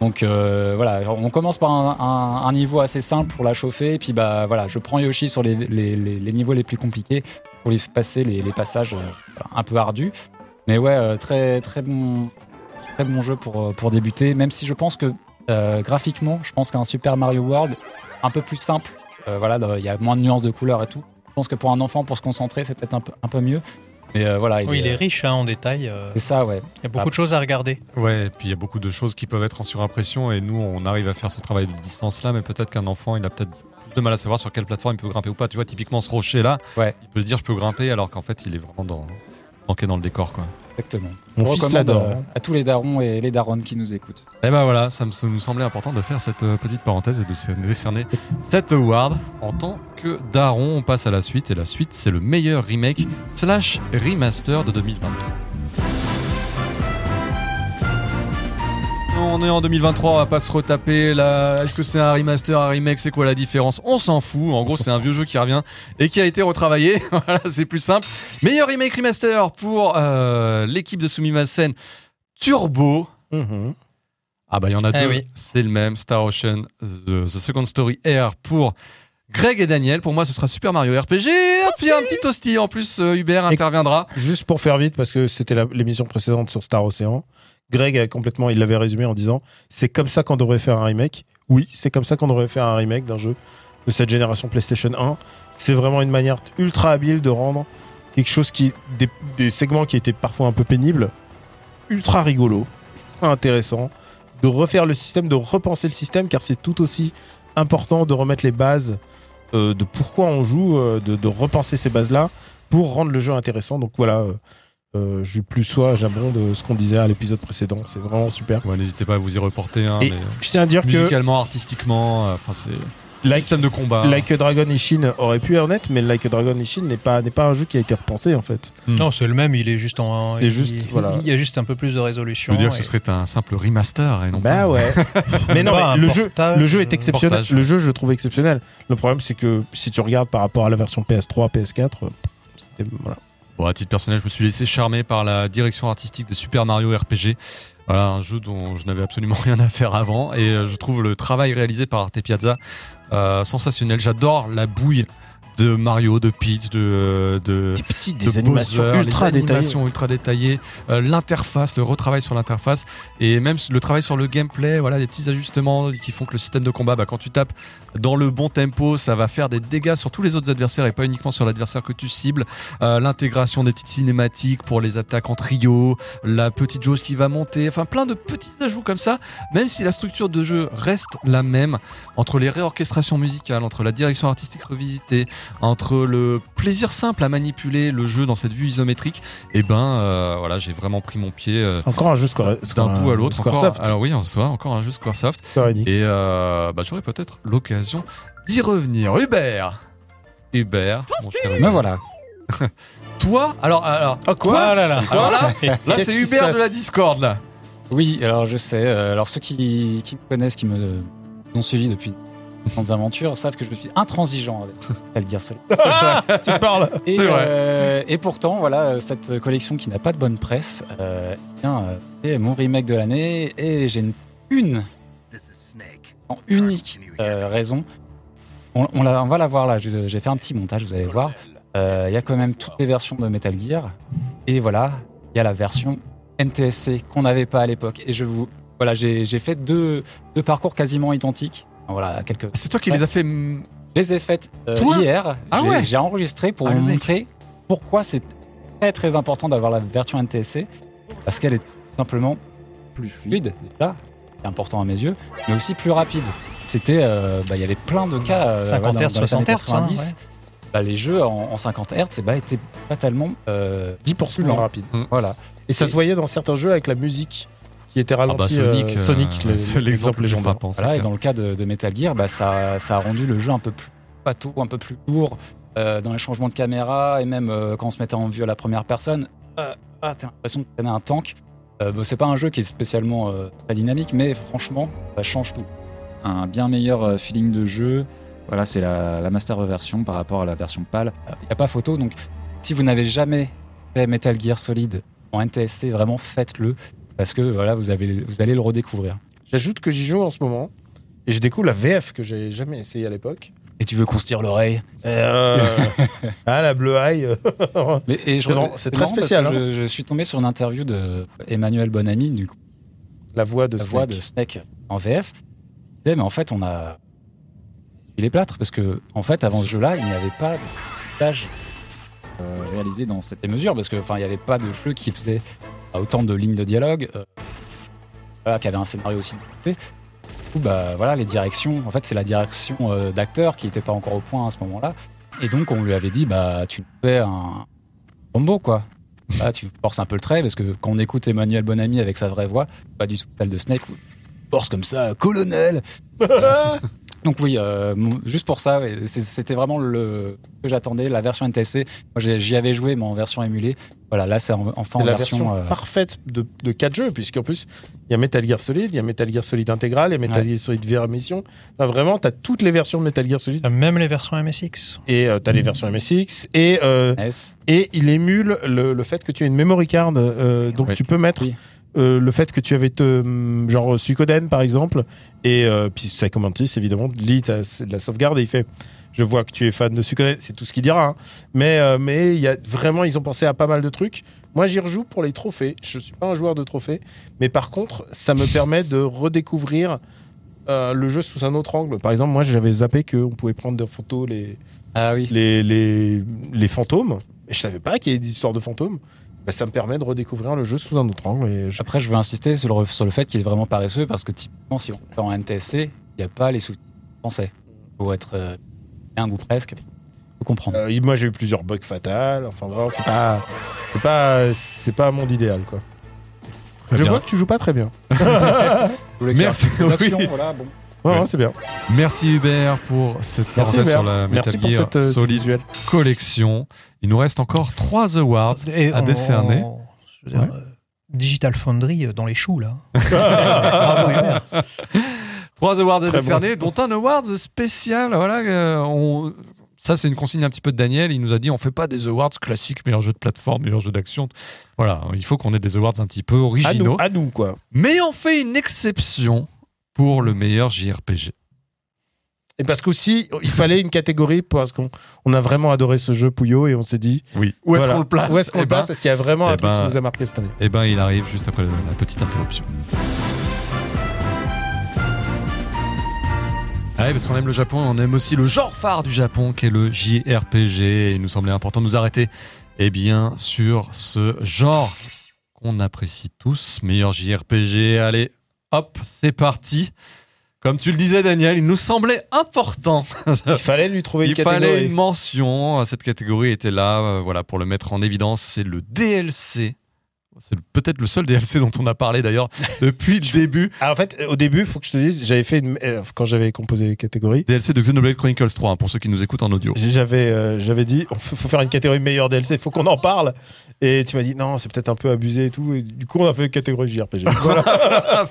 Donc euh, voilà, on commence par un, niveau assez simple pour la chauffer, et puis bah voilà, je prends Yoshi sur les, niveaux les plus compliqués pour lui passer les, passages euh, un peu ardus. Mais ouais, euh, très très bon, jeu pour débuter. Même si je pense que graphiquement, je pense qu'un Super Mario World un peu plus simple, voilà, il y a moins de nuances de couleurs et tout. Je pense que pour un enfant, pour se concentrer, c'est peut-être un peu un peu mieux. Mais euh, voilà, Oui, il est euh, riche hein, en détails. euh, c'est ça, ouais. Il y a beaucoup Ah. de choses à regarder. Ouais, et puis il y a beaucoup de choses qui peuvent être en surimpression et nous on arrive à faire ce travail de distance là, mais peut-être qu'un enfant il a peut-être plus de mal à savoir sur quelle plateforme il peut grimper ou pas. Tu vois, typiquement ce rocher là, Ouais. il peut se dire je peux grimper alors qu'en fait il est vraiment dans manqué dans le décor quoi. Exactement. Mon Je fils l'adore. euh, à tous les darons et les daronnes qui nous écoutent. Et ben voilà, ça, me, ça nous semblait important de faire cette euh, petite parenthèse et de décerner cet award en tant que daron. On passe à la suite et la suite c'est le meilleur remake slash remaster de 2023. On est en 2023, on va pas se retaper là. Est-ce que c'est un remaster, un remake C'est quoi la différence? On s'en fout. En gros, c'est un vieux jeu qui revient et qui a été retravaillé. voilà, c'est plus simple. Meilleur remake remaster pour euh, l'équipe de Sumimasen Turbo. Mhm. Ah bah il y en a Eh deux, oui. c'est le même, Star Ocean, The, The Second Story Air pour Greg et Daniel. Pour moi ce sera Super Mario RPG, et puis un petit toasty en plus, euh, Hubert Et- interviendra. Juste pour faire vite, parce que c'était la- l'émission précédente sur Star Ocean, Greg complètement, il l'avait résumé en disant c'est comme ça qu'on devrait faire un remake. Oui, c'est comme ça qu'on devrait faire un remake d'un jeu de cette génération PlayStation 1. C'est vraiment une manière ultra habile de rendre quelque chose qui. des, segments qui étaient parfois un peu pénibles, ultra rigolo, ultra intéressant, de refaire le système, de repenser le système, car c'est tout aussi important de remettre les bases euh, de pourquoi on joue, euh, de, repenser ces bases-là pour rendre le jeu intéressant. Donc voilà, euh, euh, je plus soit j'abonde ce qu'on disait à l'épisode précédent. C'est vraiment super. Ouais, N'hésitez pas à vous y reporter. hein, Et mais, euh, Je tiens à dire que musicalement, artistiquement, euh, enfin c'est Like- système de combat. Like a Dragon Ishin aurait pu être net, mais Like a Dragon Ishin n'est pas, n'est pas un jeu qui a été repensé en fait. Hmm. Non, c'est le même, il est juste en. C'est il- juste, voilà. Il y a juste un peu plus de Je résolution. veux dire que ce et- serait un simple remaster et non Bah pas. ouais. mais non, mais le jeu, le jeu est euh, exceptionnel. portage, Le jeu, je le trouve exceptionnel. Le problème, c'est que si tu regardes par rapport à la version PS3, PS4, euh, c'était voilà. Bon, à titre personnel, je me suis laissé charmer par la direction artistique de Super Mario RPG. Voilà, un jeu dont je n'avais absolument rien à faire avant. Et euh, je trouve le travail réalisé par Arte Piazza euh, sensationnel. J'adore la bouille de Mario, de Peach, de, de, Des petites, de des animations Bowser, ultra les détaillées. animations ultra détaillées, euh, l'interface, le retravail sur l'interface et même le travail sur le gameplay, voilà, les petits ajustements qui font que le système de combat, bah, quand tu tapes dans le bon tempo, ça va faire des dégâts sur tous les autres adversaires et pas uniquement sur l'adversaire que tu cibles. Euh, L'intégration des petites cinématiques pour les attaques en trio, la petite jauge qui va monter, enfin plein de petits ajouts comme ça, même si la structure de jeu reste la même entre les réorchestrations musicales, entre la direction artistique revisitée, entre le plaisir simple à manipuler le jeu dans cette vue isométrique, et ben euh, voilà, j'ai vraiment pris mon pied euh, Encore un jeu Square, d'un bout à l'autre. Encore, Squaresoft. alors oui, en soi, encore un jeu Squaresoft. Square. Et euh, bah, j'aurai peut-être l'occasion d'y revenir. Hubert Hubert, mon cher Me Hubert. voilà. Toi, alors, alors, Ah, quoi? Ah là là. alors là, là Qu'est-ce c'est se Hubert de la Discord là. Oui, alors je sais. euh, alors ceux qui, qui me connaissent, qui me ont suivi depuis grandes aventures, savent que je suis intransigeant avec à le dire seul. tu parles. Et, euh, et pourtant, voilà, cette collection qui n'a pas de bonne presse, euh, eh bien, euh, c'est mon remake de l'année et j'ai une, une en unique euh, raison. On, on, la- on va la voir là. J'ai fait un petit montage, vous allez voir. Il y a quand même toutes les versions de Metal Gear et voilà, il y a la version NTSC qu'on n'avait pas à l'époque. Et je vous voilà, j'ai j'ai fait deux, deux parcours quasiment identiques. Voilà, quelques. C'est toi qui les as fait. mm, Je les ai faites euh, hier. Ah J'ai- ouais J'ai enregistré pour Ah, vous montrer pourquoi c'est très très important d'avoir la version NTSC parce qu'elle est tout simplement plus fluide déjà, c'est important à mes yeux, mais aussi plus rapide. C'était, euh, bah, il y avait plein de cas. euh, 50 voilà, dans- Hz, dans les années 60 Hz, 90, ouais. les jeux en, en 50 Hz, bah, étaient fatalement euh, 10% Plus moins lent. rapide. voilà. Et ça se voyait dans certains jeux avec la musique qui était Ah bah ralentie. Sonic, euh, euh, Sonic, c'est l'exemple légendaire. Voilà, et dans le cas de, de Metal Gear, bah, ça, ça a rendu le jeu un peu plus bateau, un peu plus lourd euh, dans les changements de caméra et même euh, quand on se mettait en vue à la première personne. Euh, ah, t'as l'impression de traîner un tank. Euh, bon, c'est pas un jeu qui est spécialement euh, très dynamique, mais franchement, ça change tout. Un bien meilleur euh, feeling de jeu. Voilà, c'est la, la master version par rapport à la version PAL. Il n'y a pas photo, donc si vous n'avez jamais fait Metal Gear Solid en NTSC, vraiment faites-le parce que voilà, vous, avez, vous allez le redécouvrir. J'ajoute que j'y joue en ce moment. Et je découvre la VF que j'avais jamais essayé à l'époque. Et tu veux qu'on se tire l'oreille? Euh, ah, la bleu eye. C'est très parce spécial, que hein. Je, je suis tombé sur une interview de Emmanuel Bonamy, du coup, la voix de la Snake. voix de Snake en VF. Mais en fait, on a. Il est plâtre parce que, en fait, avant ce jeu-là, il n'y avait pas de euh, réalisé dans cette mesure parce que, enfin, il n'y avait pas de jeu qui faisait autant de lignes de dialogue, euh, qui avait un scénario aussi développé. Du coup, bah, voilà, les directions. En fait, c'est la direction euh, qui n'était pas encore au point à ce moment-là. Et donc, on lui avait dit, bah, tu fais un combo, quoi. Tu forces un peu le trait parce que quand on écoute Emmanuel Bonamy avec sa vraie voix, pas du tout celle de Snake, où force comme ça, colonel. Donc oui, euh, juste pour ça, c'était vraiment le ce que j'attendais, la version NTSC. Moi, j'y avais joué, mais en version émulée. Voilà, là, c'est en- enfin en la version. version euh, parfaite de, de 4 jeux, puisqu'en plus, il y a Metal Gear Solid, il y a Metal Gear Solid Intégral, il y a Metal Ouais. Gear Solid VR Mission. Enfin, vraiment, tu as toutes les versions de Metal Gear Solid. Même les versions MSX. Et tu as les versions MSX. Et, euh, S. et il émule le, le fait que tu as une memory card. euh, donc Oui. tu peux mettre Oui. Euh, le fait que tu avais te, hum, genre Suikoden par exemple. Et euh, puis Psycho Mantis, évidemment, lit ta- la sauvegarde et il fait. Je vois que tu es fan de Suikoden, c'est tout ce qu'il dira. hein. Mais euh, mais il y a vraiment, ils ont pensé à pas mal de trucs. Moi, j'y rejoue pour les trophées. Je suis pas un joueur de trophées, mais par contre, ça me permet de redécouvrir euh, le jeu sous un autre angle. Par exemple, moi, j'avais zappé qu'on pouvait prendre des photos les Ah oui. les, les, les fantômes. Et je savais pas qu'il y avait des histoires de fantômes. Bah, ça me permet de redécouvrir le jeu sous un autre angle. Et je- Après, je veux insister sur le, sur le fait qu'il est vraiment paresseux parce que typiquement, si on fait en NTSC, il n'y a pas les sous-titres français. Il faut être euh, ou presque. faut comprendre. Euh, moi, j'ai eu plusieurs bugs fatals. Enfin, vraiment, c'est pas, c'est pas, c'est pas un monde idéal, quoi. Très je bien. vois que tu joues pas très bien. Merci, voilà, bon. Ouais, c'est bien. Merci Hubert pour cette Merci, parenthèse Hubert. sur la Metal Merci pour Gear cette euh, Solid visuel. collection. Il nous reste encore trois awards Et à on- décerner. on- je veux dire, Ouais. euh, Digital Foundry euh, dans les choux, là. Bravo, Hubert. Trois awards à Très décerner, dont un award spécial. Voilà, euh, on- Ça, c'est une consigne un petit peu de Daniel. Il nous a dit on fait pas des awards classiques, meilleur jeu de plateforme, meilleur jeu d'action. Voilà, il faut qu'on ait des awards un petit peu À originaux. nous, à nous, quoi. Mais on fait une exception pour le meilleur JRPG. Et parce qu'aussi, il fallait une catégorie parce qu'on on a vraiment adoré ce jeu Pouillot et on s'est dit Oui. Où est-ce voilà, qu'on le place Où est-ce qu'on Eh le place ben, Parce qu'il y a vraiment eh un truc ben, qui nous a marqué cette année. Eh ben, il arrive juste après la petite interruption. Ah oui, parce qu'on aime le Japon, on aime aussi le genre phare du Japon qui est le JRPG. Et il nous semblait important de nous arrêter, eh bien, sur ce genre qu'on apprécie tous. Meilleur JRPG, allez, hop, c'est parti. Comme tu le disais, Daniel, il nous semblait important Il fallait lui trouver une il fallait catégorie. une mention. Cette catégorie était là, euh, voilà, pour le mettre en évidence. C'est le DLC. C'est peut-être le seul DLC dont on a parlé d'ailleurs depuis le début. Ah, en fait, au début, il faut que je te dise, j'avais fait une, euh, quand j'avais composé les catégories, DLC de Xenoblade Chronicles 3, hein, pour ceux qui nous écoutent en audio. j'avais euh, j'avais dit, il faut faire une catégorie meilleur DLC, il faut qu'on en parle. Et tu m'as dit, non, c'est peut-être un peu abusé et tout. Et du coup, on a fait une catégorie JRPG. Voilà.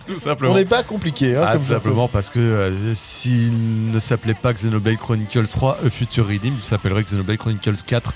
tout on simplement. n'est pas compliqué. Hein, Ah, comme tout ça. simplement parce que euh, s'il ne s'appelait pas Xenoblade Chronicles 3 A Future Redeemed, il s'appellerait Xenoblade Chronicles 4.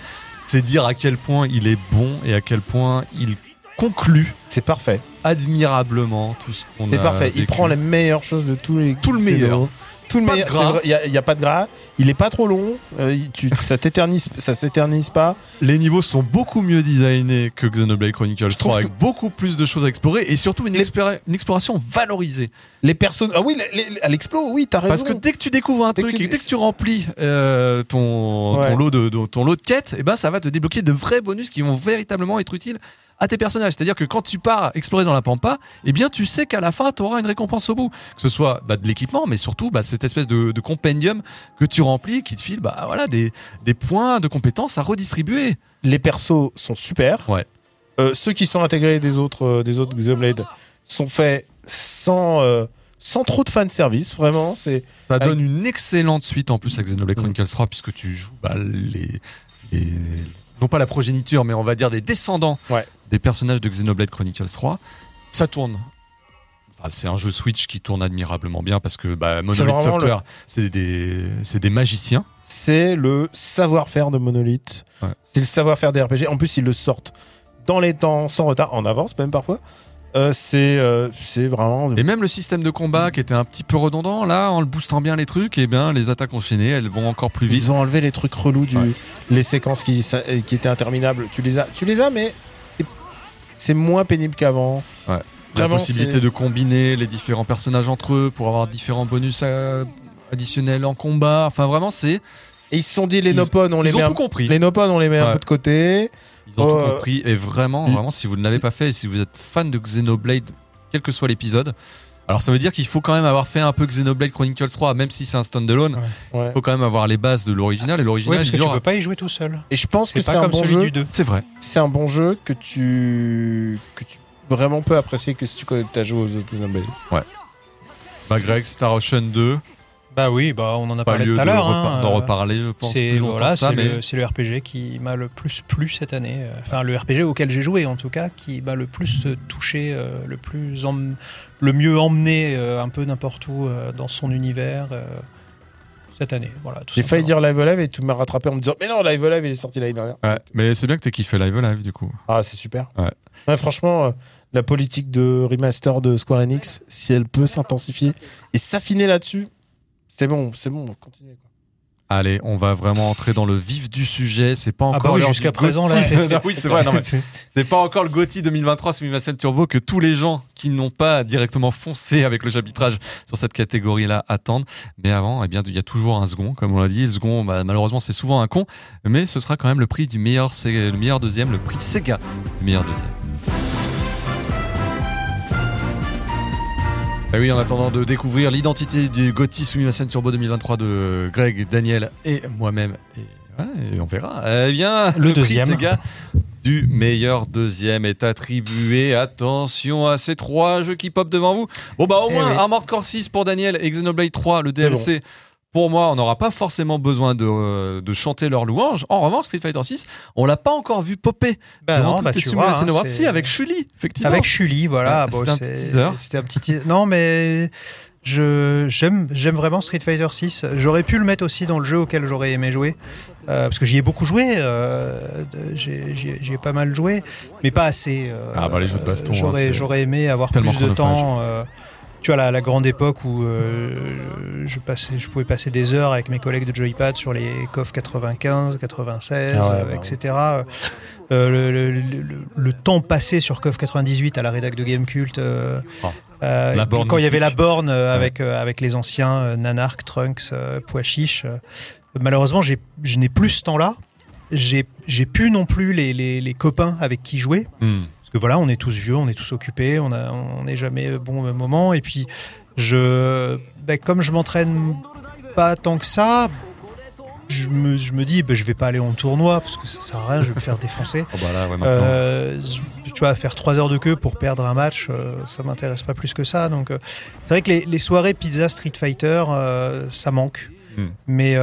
C'est dire à quel point il est bon et à quel point il conclut C'est parfait. admirablement tout ce qu'on a C'est parfait. Il vécu. prend les meilleures choses de tous les Tout le meilleur. tout le Pas meilleur. Il y a, pas de gras. Il est pas trop long. euh, tu, ça t'éternise, ça s'éternise pas. Les niveaux sont beaucoup mieux designés que Xenoblade Chronicles Je trouve 3, avec beaucoup plus de choses à explorer et surtout une, exploration valorisée. Les personnes. Ah oui, les- les- à l'explo, oui, t'as raison. Parce que dès que tu découvres un Dès truc tu- et dès que tu remplis euh, ton, Ouais. ton, lot de, de- ton lot de quêtes, et ben ça va te débloquer de vrais bonus qui vont véritablement être utiles à tes personnages. C'est-à-dire que quand tu pars explorer dans la pampa, eh bien tu sais qu'à la fin tu auras une récompense au bout. Que ce soit bah, de l'équipement, mais surtout bah, cette espèce de, de compendium que tu remplis qui te file bah, voilà, des, des points de compétences à redistribuer. les persos sont super. Ouais. Euh, ceux qui sont intégrés des autres, euh, des autres Xenoblade sont faits sans, euh, sans trop de fan service. Vraiment, c'est. Ça Avec- donne une excellente suite en plus à Xenoblade Mm. Chronicles 3 puisque tu joues bah, les, les- non pas la progéniture mais on va dire des descendants Ouais. des personnages de Xenoblade Chronicles 3. Ça tourne. Enfin, c'est un jeu Switch qui tourne admirablement bien parce que bah, Monolith Software, c'est des, c'est des magiciens. c'est le savoir-faire de Monolith. Ouais. C'est le savoir-faire des RPG. En plus, ils le sortent dans les temps, sans retard, en avance même parfois. Euh, c'est euh, c'est vraiment. Et même le système de combat qui était un petit peu redondant, là, en le boostant bien les trucs, et bien les attaques enchaînées, elles vont encore plus vite. Ils ont enlevé les trucs relous du Ouais. les séquences qui, ça- qui étaient interminables. Tu les as, tu les as, mais c'est moins pénible qu'avant. Ouais. La possibilité c'est- de combiner les différents personnages entre eux pour avoir différents bonus additionnels en combat. Enfin, vraiment, c'est. Et ils se sont dit les Ils- Nopon, on les met un- les on les met un peu de côté. Ils ont tout compris. Et vraiment, il- vraiment, si vous ne l'avez pas fait et si vous êtes fan de Xenoblade, quel que soit l'épisode, alors ça veut dire qu'il faut quand même avoir fait un peu Xenoblade Chronicles 3, même si c'est un standalone. Ouais. Il faut quand même avoir les bases de l'original. Et Oui, l'original, parce que il tu aura- peux pas y jouer tout seul. Et je pense que C'est un comme bon celui jeu. du 2. C'est vrai. C'est un bon jeu que tu que tu vraiment peux apprécier que si tu as joué aux autres Xenoblade. Bah, Greg, Star Ocean 2, Bah oui, bah on en a pas parlé tout à l'heure. hein, d'en euh, reparler, je pense, C'est voilà, que ça. c'est Mais le, c'est le RPG qui m'a le plus plu cette année. euh, Enfin, le RPG auquel j'ai joué en tout cas, qui m'a le plus euh, touché, euh, le plus em- le mieux emmené euh, un peu n'importe où euh, dans son univers euh, cette année. Voilà. tout J'ai failli dire Live Alive et tu m'as rattrapé en me disant mais non Live Alive il est sorti l'année dernière. Ouais, mais c'est bien que t'aies kiffé Live Live du coup. Ah c'est super. Ouais. franchement euh, la politique de remaster de Square Enix si elle peut s'intensifier et s'affiner là-dessus c'est bon c'est bon continuez. quoi. Allez, on va vraiment entrer dans le vif du sujet. C'est pas Ah encore bah oui, jusqu'à présent là. Oui, c'est pas encore le GOTY 2023 Simulation Turbo que tous les gens qui n'ont pas directement foncé avec le chapitrage sur cette catégorie-là attendent. Mais avant, eh bien, il y a toujours un second, comme on l'a dit. Le second, bah, malheureusement, c'est souvent un con, mais ce sera quand même le prix du meilleur, le meilleur deuxième, le prix Sega du meilleur deuxième. Bah oui, en attendant de découvrir l'identité du GOTY Simulation Turbo 2023 de Greg, Daniel et moi-même, et, ouais, et on verra. Eh bien, Le prix deuxième. Sega du meilleur deuxième est attribué. Attention à ces trois jeux qui pop devant vous. Bon bah au Eh moins oui. Armored Core 6 pour Daniel et Xenoblade 3, le DLC. Pour moi, on n'aura pas forcément besoin de, euh, de chanter leur louange. En revanche, Street Fighter 6, on l'a pas encore vu popper. Bah durant non, bah tu vois, hein, Si, avec Chuli, effectivement. Avec Chuli, voilà. Ouais, bon, c'était un petit teaser. C'était un petit teaser. Non, mais j'aime j'aime vraiment Street Fighter 6. J'aurais pu le mettre aussi dans le jeu auquel j'aurais aimé jouer, euh, parce que j'y ai beaucoup joué. euh, J'y ai, pas mal joué, mais pas assez. euh, Ah bah, les jeux de baston, hein, J'aurais j'aurais aimé avoir plus de temps. Tu vois, la, la grande époque où euh, je, passais, je pouvais passer des heures avec mes collègues de Joypad sur les COF 95, 96, Ah ouais, euh, bah etc. Euh, le, le- le- le- le temps passé sur COF 98 à la rédac de Gamecult, euh, Oh. euh, quand il y avait la borne avec, avec les anciens Nanark, Trunks, Pois Chiche, euh, malheureusement, je n'ai plus ce temps-là. J'ai plus non plus les, les, les copains avec qui jouer. Hmm. Que voilà, on est tous vieux, on est tous occupés, on n'est jamais bon au même moment. Et puis, je, ben, comme je m'entraîne pas tant que ça, je me, je me dis, ben, je vais pas aller en tournoi parce que ça sert à rien, je vais me faire défoncer. Oh bah là, ouais. Euh, tu vois, faire trois heures de queue pour perdre un match, euh, ça m'intéresse pas plus que ça. Donc, euh, c'est vrai que les, les soirées pizza Street Fighter, ça manque. Hmm. Mais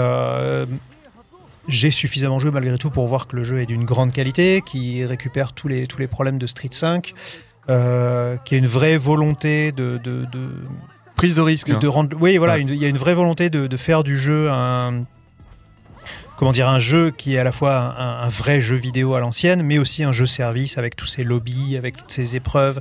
j'ai suffisamment joué malgré tout pour voir que le jeu est d'une grande qualité, qui récupère tous les, tous les problèmes de Street 5, euh, qui a une vraie volonté de, de, de, Prise de risque. de, hein. de rendre. Oui, voilà, Ouais. il y a une vraie volonté de, de faire du jeu un. Comment dire, un jeu qui est à la fois un, vrai jeu vidéo à l'ancienne, mais aussi un jeu service avec tous ces lobbies, avec toutes ces épreuves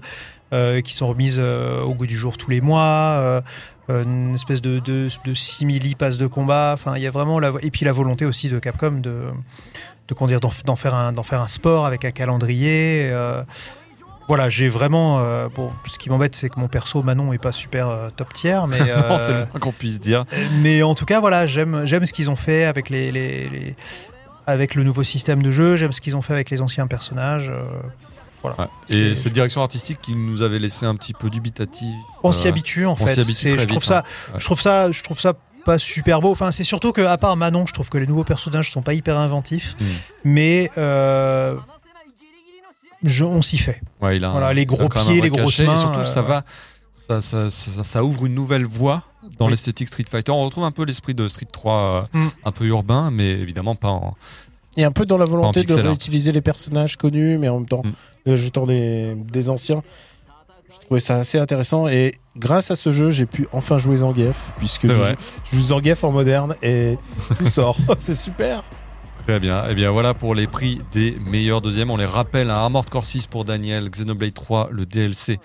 euh, qui sont remises euh, au goût du jour tous les mois. euh, une espèce de, de, de simili passe de combat. Enfin, il y a vraiment la, et puis la volonté aussi de Capcom de, de d'en faire un, d'en faire un sport avec un calendrier. Euh, voilà, j'ai vraiment. euh, bon, ce qui m'embête, c'est que mon perso Manon est pas super euh, top tier, mais. Non, euh, c'est le moins qu'on puisse dire. mais en tout cas, voilà, j'aime, j'aime ce qu'ils ont fait avec les, les- les- avec le nouveau système de jeu. J'aime ce qu'ils ont fait avec les anciens personnages. euh, Ouais. Et cette direction artistique qui nous avait laissé un petit peu dubitatif. on s'y euh, habitue en on fait. habitue je trouve ça, hein. Je trouve ça, je trouve ça pas super beau. Enfin, c'est surtout que à part Manon, je trouve que les nouveaux personnages sont pas hyper inventifs, Hmm. mais euh, je- on s'y fait. Ouais, il a un- Voilà, les gros pieds, les grosses mains, Et surtout, ça euh, va. Ça, ça, ça- ça ouvre une nouvelle voie dans Oui. l'esthétique Street Fighter. On retrouve un peu l'esprit de Street 3, euh, Mm. un peu urbain, mais évidemment pas en. Et un peu dans la volonté de réutiliser les personnages connus, mais en même temps, Mm. en jetant des, des anciens. Je trouvais ça assez intéressant. Et grâce à ce jeu, j'ai pu enfin jouer Zangief, puisque je, je joue Zangief en moderne et tout sort. C'est super. Très bien. Et bien voilà pour les prix des meilleurs deuxièmes. On les rappelle un Armored Core 6 pour Daniel, Xenoblade 3, le DLC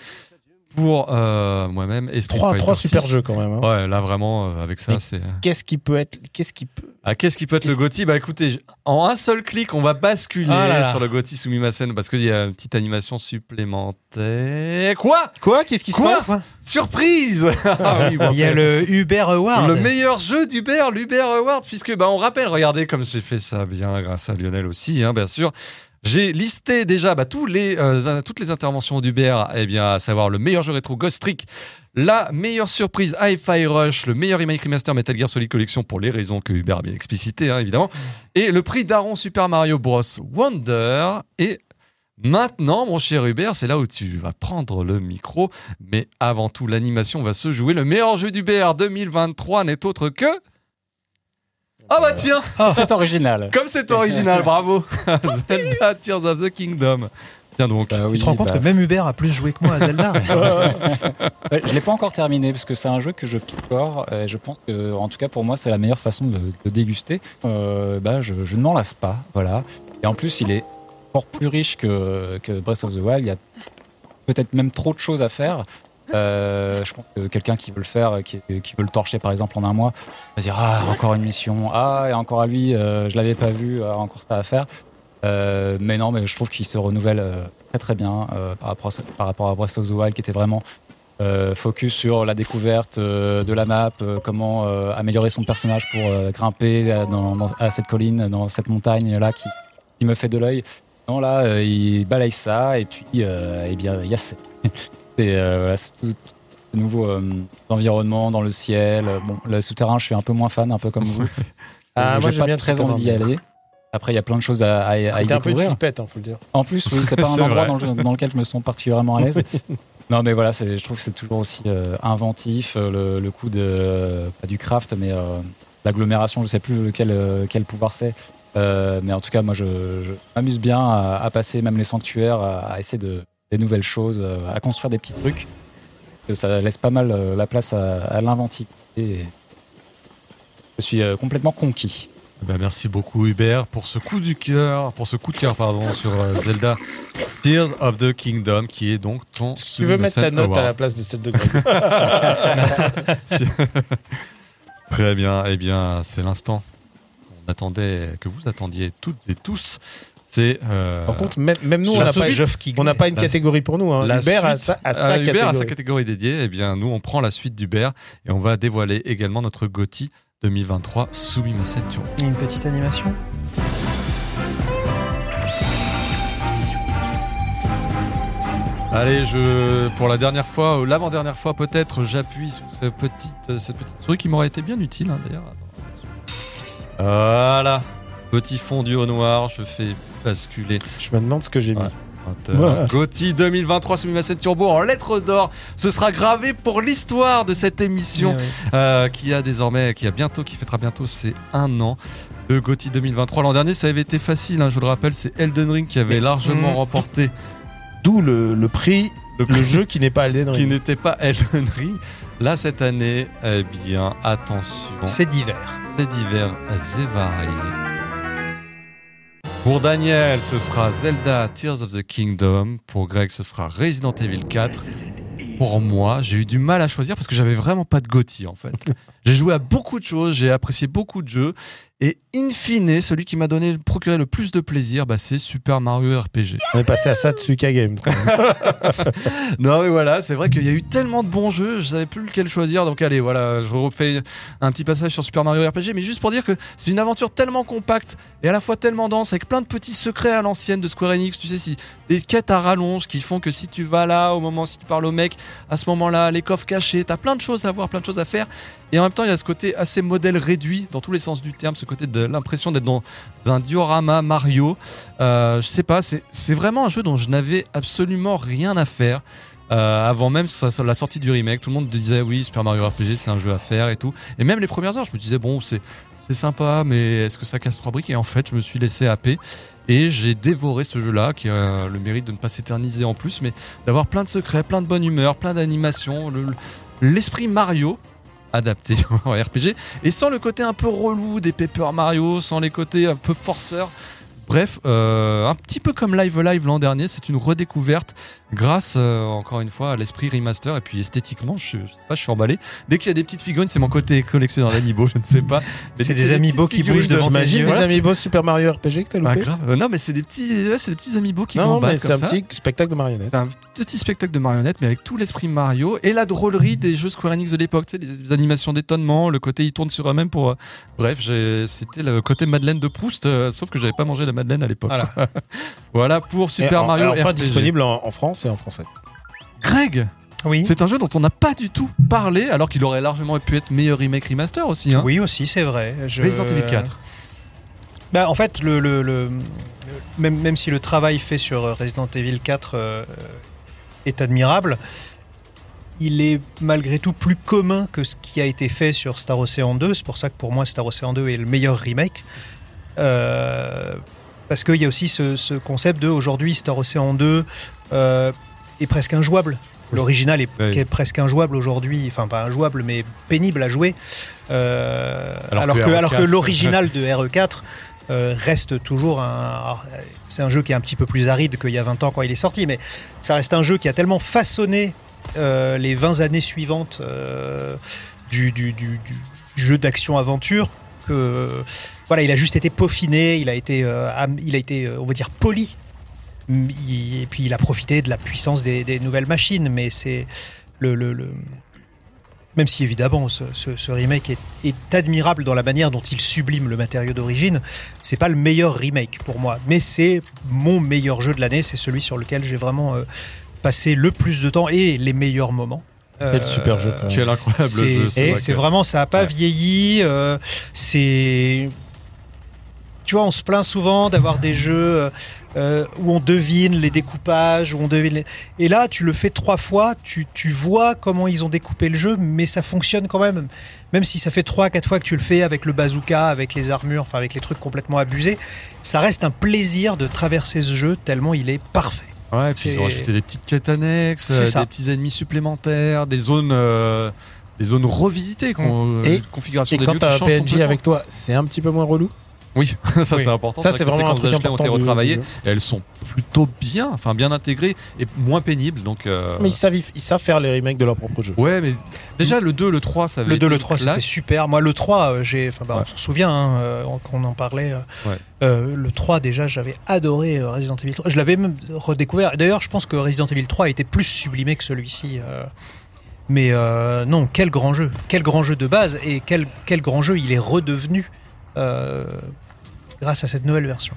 pour euh, moi-même et Street super 6. jeux quand même. hein. Ouais, là vraiment euh, avec ça, c'est. Qu'est-ce qui peut être Qu'est-ce qui peut Ah, qu'est-ce qui peut être le Gotti Bah écoutez, je- en un seul clic, on va basculer Ah là là. sur le Gotti Sumimasen parce qu'il y a une petite animation supplémentaire. Quoi? Quoi? Qu'est-ce qui se Quoi? passe? Surprise Ah oui, bon, Il y a c'est- le Uber Award. le meilleur jeu d'Uber, l'Uber Award, puisque bah, on rappelle, regardez comme j'ai fait ça bien grâce à Lionel aussi, hein, bien sûr. J'ai listé déjà bah, tous les, euh, toutes les interventions d'Uber, eh bien, à savoir le meilleur jeu rétro Ghost Trick, la meilleure surprise Hi-Fi Rush, le meilleur remake remaster Metal Gear Solid Collection pour les raisons que Uber a bien explicitées, hein, évidemment, et le prix d'Aaron Super Mario Bros. Wonder. Et maintenant, mon cher Hubert, c'est là où tu vas prendre le micro. Mais avant tout, l'animation va se jouer. Le meilleur jeu d'Hubert 2023 n'est autre que. Ah bah tiens, C'est original. comme c'est original, bravo Zelda Tears of the Kingdom. Tiens donc. Bah oui, tu te rends compte bah, que même Uber a plus joué que moi à Zelda. Ouais, je l'ai pas encore terminé parce que c'est un jeu que je picore. Et je pense que, en tout cas pour moi, c'est la meilleure façon de de déguster. Euh, bah, je, je ne m'en lasse pas, voilà. Et en plus, il est encore plus riche que, que Breath of the Wild. Il y a peut-être même trop de choses à faire. Euh, je pense que quelqu'un qui veut le faire, qui, veut le torcher par exemple en un mois, va dire ah encore une mission, ah et encore à lui, euh, je l'avais pas vu, ah, encore ça à faire. Euh, mais non, mais je trouve qu'il se renouvelle euh, très très bien euh, par, rapport à, par rapport à Breath of the Wild qui était vraiment euh, focus sur la découverte euh, de la map, euh, comment euh, améliorer son personnage pour euh, grimper à, cette colline, dans cette montagne là qui, me fait de l'œil. Non là, euh, il balaye ça et puis euh, eh bien il c'est euh, voilà, c'est tout, ce nouveau euh, environnement dans le ciel. Bon, le souterrain, je suis un peu moins fan, un peu comme vous. Ah, Euh, moi, j'ai pas bien très envie d'y aller. Après, il y a plein de choses à, à, à y T'es un peu une découvrir. hein, faut le dire. En plus, oui, c'est pas un endroit dans, le- dans lequel je me sens particulièrement à l'aise. non, mais voilà, je trouve que c'est toujours aussi euh, inventif. euh, Le, le coup de euh, pas du craft, mais euh, l'agglomération. Je sais plus lequel euh, quel pouvoir c'est. Euh, mais en tout cas, moi, je, je m'amuse bien à, à passer même les sanctuaires, à essayer de des nouvelles choses, euh, à construire des petits trucs. Ça laisse pas mal euh, la place à, à l'inventivité. Je suis euh, complètement conquis. Eh ben, merci beaucoup Hubert pour ce coup du cœur, pour ce coup de cœur pardon sur Zelda Tears of the Kingdom qui est donc ton. Tu veux mettre ta note à la place de celle de Très bien. Eh bien, c'est l'instant qu'on attendait, que vous attendiez toutes et tous. C'est. euh, Par contre, même, même nous, on n'a pas, suite- on n'a pas une catégorie pour nous. Hein. la Hubert a suite- sa, a sa euh, catégorie. a sa catégorie dédiée. Eh bien, nous, on prend la suite d'Hubert et on va dévoiler également notre GOTY 2023 Sumimasen Turbo. Une petite animation. Allez, je, pour la dernière fois, ou l'avant-dernière fois peut-être, j'appuie sur cette petite, cette petite souris qui m'aurait été bien utile hein, d'ailleurs. Voilà, petit fondu au noir, je fais basculer. Je me demande ce que j'ai mis. Ouais. Gauthier 2023 Sumimasen Turbo en lettres d'or. Ce sera gravé pour l'histoire de cette émission oui. euh, qui a désormais, qui a bientôt, qui fêtera bientôt ses un an. Le Gauthier 2023. L'an dernier, ça avait été facile, hein, je vous le rappelle, c'est Elden Ring qui avait Mais- largement Mhm. remporté D'où le, le prix, le le jeu qui n'est pas Elden qui Ring. n'était pas Elden Ring. Là, cette année, eh bien, attention, C'est divers. c'est divers et varié. Pour Daniel, ce sera Zelda Tears of the Kingdom. Pour Greg, ce sera Resident Evil 4. pour moi, j'ai eu du mal à choisir parce que j'avais vraiment pas de Gotti en fait. j'ai joué à beaucoup de choses, j'ai apprécié beaucoup de jeux et in fine, celui qui m'a donné procuré le plus de plaisir, bah, c'est Super Mario RPG. On est passé à Satsuka Game. quand même. Non mais voilà, c'est vrai qu'il y a eu tellement de bons jeux, je savais plus lequel choisir. Donc allez, voilà, je refais un petit passage sur Super Mario RPG, mais juste pour dire que c'est une aventure tellement compacte et à la fois tellement dense, avec plein de petits secrets à l'ancienne de Square Enix. Tu sais, si des quêtes à rallonge qui font que si tu vas là, au moment si tu parles au mec, à ce moment-là, les coffres cachés, t'as plein de choses à voir, plein de choses à faire. Et en même temps, il y a ce côté assez modèle réduit dans tous les sens du terme, ce côté de l'impression d'être dans un diorama Mario. Euh, je sais pas, c'est vraiment un jeu dont je n'avais absolument rien à faire. Euh, avant même la sortie du remake, tout le monde disait oui, Super Mario RPG c'est un jeu à faire et tout. Et même les premières heures, je me disais bon, c'est sympa, mais est-ce que ça casse trois briques? Et en fait, je me suis laissé happer et j'ai dévoré ce jeu-là, qui a le mérite de ne pas s'éterniser en plus, mais d'avoir plein de secrets, plein de bonne humeur, plein d'animations, le- l'esprit Mario adapté en RPG et sans le côté un peu relou des Paper Mario, sans les côtés un peu forceurs. Bref, euh, un petit peu comme Live Live l'an dernier, c'est une redécouverte grâce, euh, encore une fois, à l'esprit remaster. Et puis esthétiquement, je, je sais pas, je suis emballé. Dès qu'il y a des petites figurines, c'est mon côté collectionneur d'amiibo, je ne sais pas. Mais C'est des a amiibo qui bougent devant tes yeux. des amiibo Super Mario RPG que t'as c'est pas loupé grave. Euh, non, mais c'est des petits, ouais, c'est des petits amiibo qui Non, mais c'est un ça. petit spectacle de marionnettes. C'est un petit spectacle de marionnettes, mais avec tout l'esprit Mario et la drôlerie des jeux Square Enix de l'époque, tu sais, les animations d'étonnement, le côté ils tournent sur eux-mêmes pour. euh, Bref, j'ai- c'était le côté Madeleine de Proust, euh, sauf que j'avais pas mangé la Madeleine à l'époque. Voilà. Voilà pour Super en- Mario Enfin RPG. disponible en, en France et en français. Greg, Oui. c'est un jeu dont on n'a pas du tout parlé, alors qu'il aurait largement pu être meilleur remake remaster aussi. Hein. Oui aussi, c'est vrai. Je- Resident Evil 4. Bah, en fait, le, le- le- même, même si le travail fait sur euh, Resident Evil 4 euh, est admirable, il est malgré tout plus commun que ce qui a été fait sur Star Ocean 2. C'est pour ça que pour moi, Star Ocean 2 est le meilleur remake. Euh, parce qu'il y a aussi ce, ce concept de aujourd'hui, Star Ocean 2 euh, est presque injouable. L'original est, Oui. est presque injouable aujourd'hui, enfin pas injouable, mais pénible à jouer. Euh, Alors alors, que que, alors que RE4, l'original de RE4 euh, reste toujours un. C'est un jeu qui est un petit peu plus aride qu'il y a 20 ans quand il est sorti, mais ça reste un jeu qui a tellement façonné euh, les 20 années suivantes du, du- du- du jeu d'action-aventure que. Voilà, il a juste été peaufiné, il a été, euh, il a été, euh, on va dire, poli. Il- Et puis il a profité de la puissance des, des nouvelles machines, mais c'est le, le- le- même si évidemment ce, ce- ce remake est, est admirable dans la manière dont il sublime le matériau d'origine, c'est pas le meilleur remake pour moi, mais c'est mon meilleur jeu de l'année, c'est celui sur lequel j'ai vraiment euh, passé le plus de temps et les meilleurs moments. Quel Euh, super jeu. Quel incroyable c'est jeu. c'est- vrai c'est que- vraiment, ça a pas Ouais. vieilli. euh, c'est. Tu vois, on se plaint souvent d'avoir des jeux euh, euh, où on devine les découpages, où on devine. les- Et là, tu le fais trois fois, tu, tu vois comment ils ont découpé le jeu, mais ça fonctionne quand même. Même si ça fait trois, quatre fois que tu le fais avec le bazooka, avec les armures, enfin avec les trucs complètement abusés, ça reste un plaisir de traverser ce jeu tellement il est parfait. Ouais, et puis ils ont rajouté des petites quêtes annexes, euh, ça. des petits ennemis supplémentaires, des zones, euh, des zones revisitées, con- euh, Et- configuration Et des quand lieux t'as qui un PNJ avec toi, c'est un petit peu moins relou. Oui, ça Oui. c'est important. Ça, c'est vraiment un truc d'HD ont important. été retravaillées. elles sont plutôt bien, enfin bien intégrées et moins pénibles. Donc, euh, Mais ils savent, ils savent faire les remakes de leur propre jeu. ouais, mais déjà le 2, le 3, ça avait Le 2, été le 3, classe. c'était super. Moi, le 3, euh, j'ai, enfin, bah, Ouais. on s'en souvient hein, euh, qu'on en parlait. Ouais. euh, le 3, déjà, j'avais adoré Resident Evil 3. Je l'avais même redécouvert. D'ailleurs, je pense que Resident Evil 3 a été plus sublimé que celui-ci. euh. Mais euh, non, quel grand jeu. Quel grand jeu de base. Et quel, quel grand jeu il est redevenu euh, grâce à cette nouvelle version.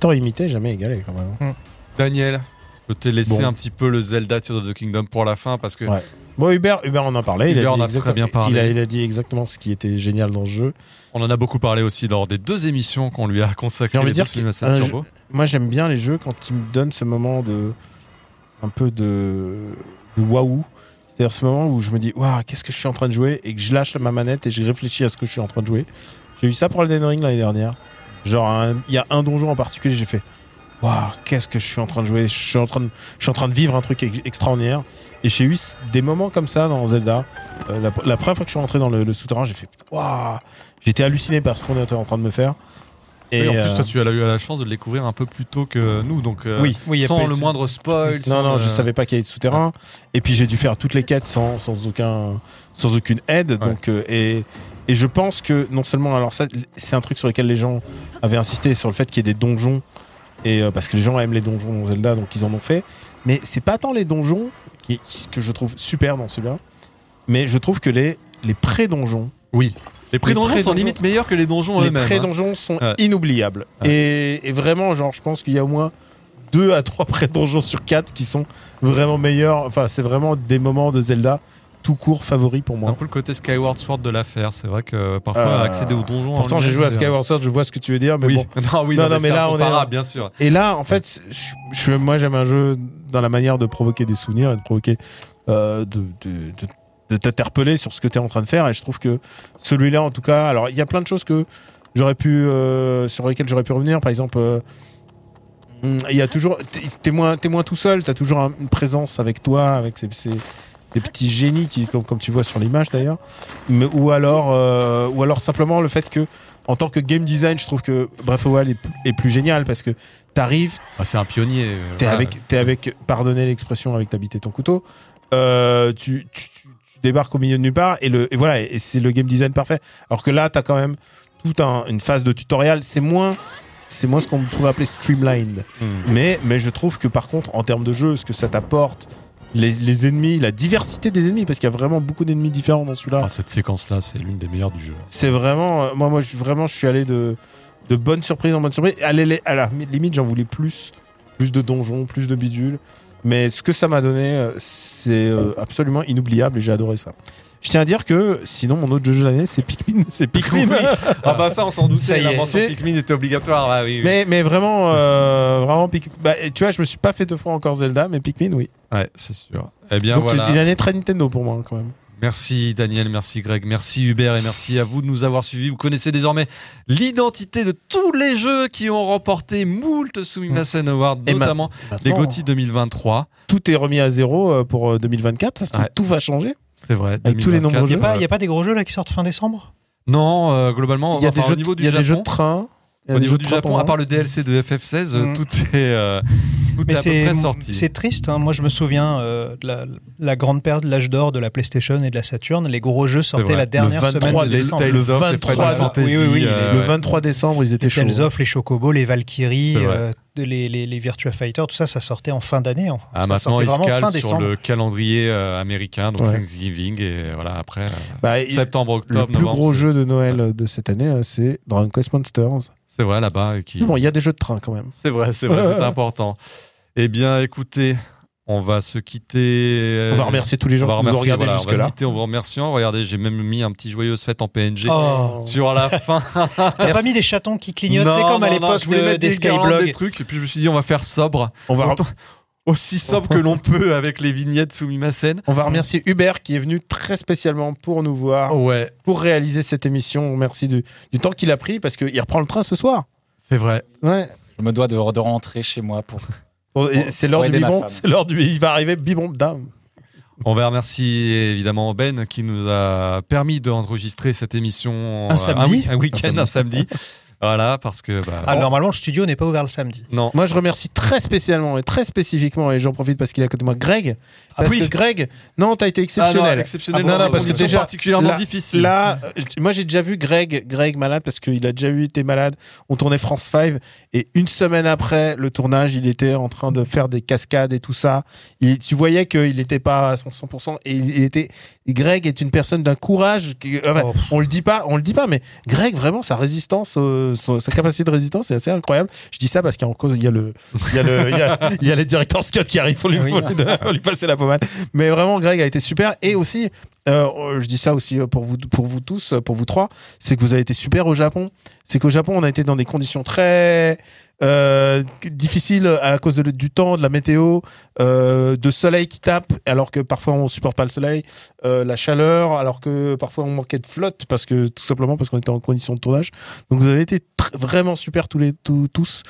Tant imité, jamais égalé quand même. Daniel, je t'ai laissé Bon. un petit peu le Zelda Tears of the Kingdom pour la fin parce que Ouais. Bon, Hubert, Hubert en a parlé. il, Hubert a dit en a très exactement- bien parlé. Il a, il a dit exactement ce qui était génial dans ce jeu. on en a beaucoup parlé aussi lors des deux émissions qu'on lui a consacrées. J'ai envie dire un Turbo. Moi, j'aime bien les jeux quand ils me donnent ce moment de. un peu de. de waouh. C'est-à-dire ce moment où je me dis, waouh, qu'est-ce que je suis en train de jouer et que je lâche ma manette et je réfléchis à ce que je suis en train de jouer. J'ai eu ça pour Elden Ring l'année dernière. Genre, il y a un donjon en particulier, j'ai fait, waouh, qu'est-ce que je suis en train de jouer? Je suis en train de, je suis en train de vivre un truc ex- extraordinaire. Et j'ai eu des moments comme ça dans Zelda. Euh, la, la première fois que je suis rentré dans le, le souterrain, j'ai fait, waouh, j'étais halluciné par ce qu'on était en train de me faire. Et en plus, euh, toi, tu as eu la chance de le découvrir un peu plus tôt que nous, donc euh, Oui. Sans le moindre spoil. Non, sans non, le- je savais pas qu'il y avait de souterrain. Et puis j'ai dû faire toutes les quêtes sans, sans, aucun, sans aucune aide. Donc, euh, et, et je pense que non seulement, alors ça, c'est un truc sur lequel les gens avaient insisté, sur le fait qu'il y ait des donjons. Et euh, parce que les gens aiment les donjons dans Zelda, donc ils en ont fait. Mais c'est pas tant les donjons qui, que je trouve super dans celui-là. Mais je trouve que les, les pré-donjons, Oui. Les pré-donjons sont limite meilleurs que les donjons les eux-mêmes. hein. pré-donjons sont Ouais. inoubliables. Ouais. Et, et vraiment, genre, je pense qu'il y a au moins deux à trois pré-donjons sur quatre qui sont vraiment meilleurs. Enfin, c'est vraiment des moments de Zelda tout court favoris pour C'est un moi. peu le côté Skyward Sword de l'affaire. C'est vrai que parfois, Euh, accéder aux donjons. en Pourtant, j'ai joué à c'est- Skyward Sword, je vois ce que tu veux dire, mais Oui. bon. non, oui, Non, non, non, mais, là, on est bien sûr. Et là, en fait, je, moi, j'aime un jeu dans la manière de provoquer des souvenirs et de provoquer, euh, de, de, de- de t'interpeller sur ce que tu es en train de faire. Et je trouve que celui-là, en tout cas, alors il y a plein de choses que j'aurais pu, euh, sur lesquelles j'aurais pu revenir. Par exemple, euh, il y a toujours, t'es- moins, t'es moins tout seul. T'as toujours un- une présence avec toi, avec ces, ces, ces petits génies qui, comme, comme tu vois sur l'image d'ailleurs. Mais- Ou alors, euh, ou alors simplement le fait que, en tant que game design, je trouve que Breath of the Wild est, est plus génial parce que t'arrives, Ah, c'est un pionnier. euh, T'es avec, t'es avec, pardonnez l'expression, avec ta bite et ton couteau. Euh, tu, tu, débarques au milieu de nulle part et le, et voilà, et c'est le game design parfait. Alors que là, t'as quand même toute un- une phase de tutoriel. C'est moins, c'est moins ce qu'on pourrait appeler streamlined. Hmm. Mais, mais je trouve que par contre, en termes de jeu, ce que ça t'apporte, les, les ennemis, la diversité des ennemis, parce qu'il y a vraiment beaucoup d'ennemis différents dans celui-là. Ah, cette séquence-là, c'est l'une des meilleures du jeu. C'est vraiment, euh, moi, moi, je, vraiment, je suis allé de, de bonnes surprises en bonnes surprises. À, la- à la limite, j'en voulais plus, plus de donjons, plus de bidules. Mais ce que ça m'a donné, euh, c'est euh, absolument inoubliable et j'ai adoré ça. Je tiens à dire que sinon, mon autre jeu de l'année, c'est Pikmin. C'est Pikmin. Ah bah ça, on s'en doutait. Ça y est, Pikmin était obligatoire. Ah, oui, oui. mais, mais vraiment, euh, vraiment Pikmin. Bah, tu vois, je me suis pas fait deux fois encore Zelda, mais Pikmin, oui. Ouais, c'est sûr. Eh bien Donc, voilà. c'est une année très Nintendo pour moi, quand même. Merci Daniel, merci Greg, merci Hubert et merci à vous de nous avoir suivis. Vous connaissez désormais l'identité de tous les jeux qui ont remporté moult Sumimasen Awards, Et notamment les GOTY 2023. Tout est remis à zéro euh, pour euh, 2024. Ça se trouve, Ouais. tout va changer. C'est vrai. Avec tous les 2024. nombreux Il n'y a, pas- y a pas des gros jeux là qui sortent fin décembre? Non, euh, globalement, Il y a, enfin, des, jeux au niveau de, du il y a des jeux de train. Au niveau du Japon, à part le DLC de FF16, euh, Mm. tout est, euh, tout est à peu près sorti. c'est triste. hein. Moi, je me souviens euh, de la, la grande période de l'âge d'or de la PlayStation et de la Saturn. Les gros jeux sortaient la dernière Le 23 semaine de les décembre. Tales Le of, les 23, Final Fantasy, oui, oui, oui, euh, Le ouais. 23 décembre, ils étaient Les chauds. Tales of, les Chocobos, les Valkyries, euh, de- les, les, les Virtua Fighter, tout ça, ça sortait en fin d'année. hein. Ah, ça maintenant, sortait ils se vraiment fin calent sur le calendrier euh, américain, donc Ouais. Thanksgiving, et voilà, après, euh, Bah, septembre, le octobre, plus novembre. gros c'est- jeu de Noël euh, de cette année, euh, c'est Dragon Quest Monsters. C'est vrai, là-bas. Qui... Bon, il y a des jeux de train quand même. C'est vrai, c'est vrai, c'est important. Eh bien, écoutez, on va se quitter. On va remercier tous les gens on va qui nous ont regardés voilà, on va se jusque-là. quitter en vous remerciant. Regardez, j'ai même mis un petit joyeuse fête en PNG Oh. sur la fin. T'as pas mis des chatons qui clignotent, Non, c'est comme à non, non, l'époque je voulais de- mettre des des, Skyblogs. des trucs, et puis je me suis dit, on va faire sobre. On va, Autant- aussi sobre que l'on peut avec les vignettes Sumimasen. on va remercier Hubert qui est venu très spécialement pour nous voir, Ouais, pour réaliser cette émission. Merci du, du temps qu'il a pris parce qu'il reprend le train ce soir. c'est vrai. Ouais. Je me dois de, de rentrer chez moi pour. Bon, C'est l'heure du bibon. C'est l'heure du. Il va arriver bibon dame. On va remercier évidemment Ben qui nous a permis d'enregistrer cette émission Un euh, samedi wi- un week-end, un samedi. Voilà, parce que bah, Ah, normalement, le studio n'est pas ouvert le samedi. non. Moi, je remercie très spécialement et très spécifiquement, et j'en profite parce qu'il est à côté de moi, Greg. Parce oui. que Greg, non, t'as été Ah exceptionnel. non, exceptionnel. Ah, non, non, parce que déjà, particulièrement là- difficile. Là, euh, moi j'ai déjà vu Greg, Greg malade parce qu'il a déjà eu été malade. On tournait France 5 et une semaine après le tournage, il était en train de faire des cascades et tout ça. Il- tu voyais qu'il n'était pas à son 100% et il, il était. Greg est une personne d'un courage. qui- enfin, Oh. On le dit pas, on le dit pas, mais Greg vraiment sa résistance, euh, sa capacité de résistance est assez incroyable. Je dis ça parce qu'en cause il y a le, il y a le, il y a, il y a les directeurs Scott qui arrivent, faut lui, Oui. faut lui, faut lui passer la pommade. Mais vraiment, Greg a été super. Et aussi, euh, je dis ça aussi pour vous, pour vous tous, pour vous trois, c'est que vous avez été super au Japon. C'est qu'au Japon, on a été dans des conditions très euh, difficiles à cause du temps, de la météo, euh, de soleil qui tape, alors que parfois on supporte pas le soleil, la chaleur, alors que parfois on manquait de flotte parce que tout simplement parce qu'on était en conditions de tournage. Donc vous avez été vraiment super tous les tous, tous.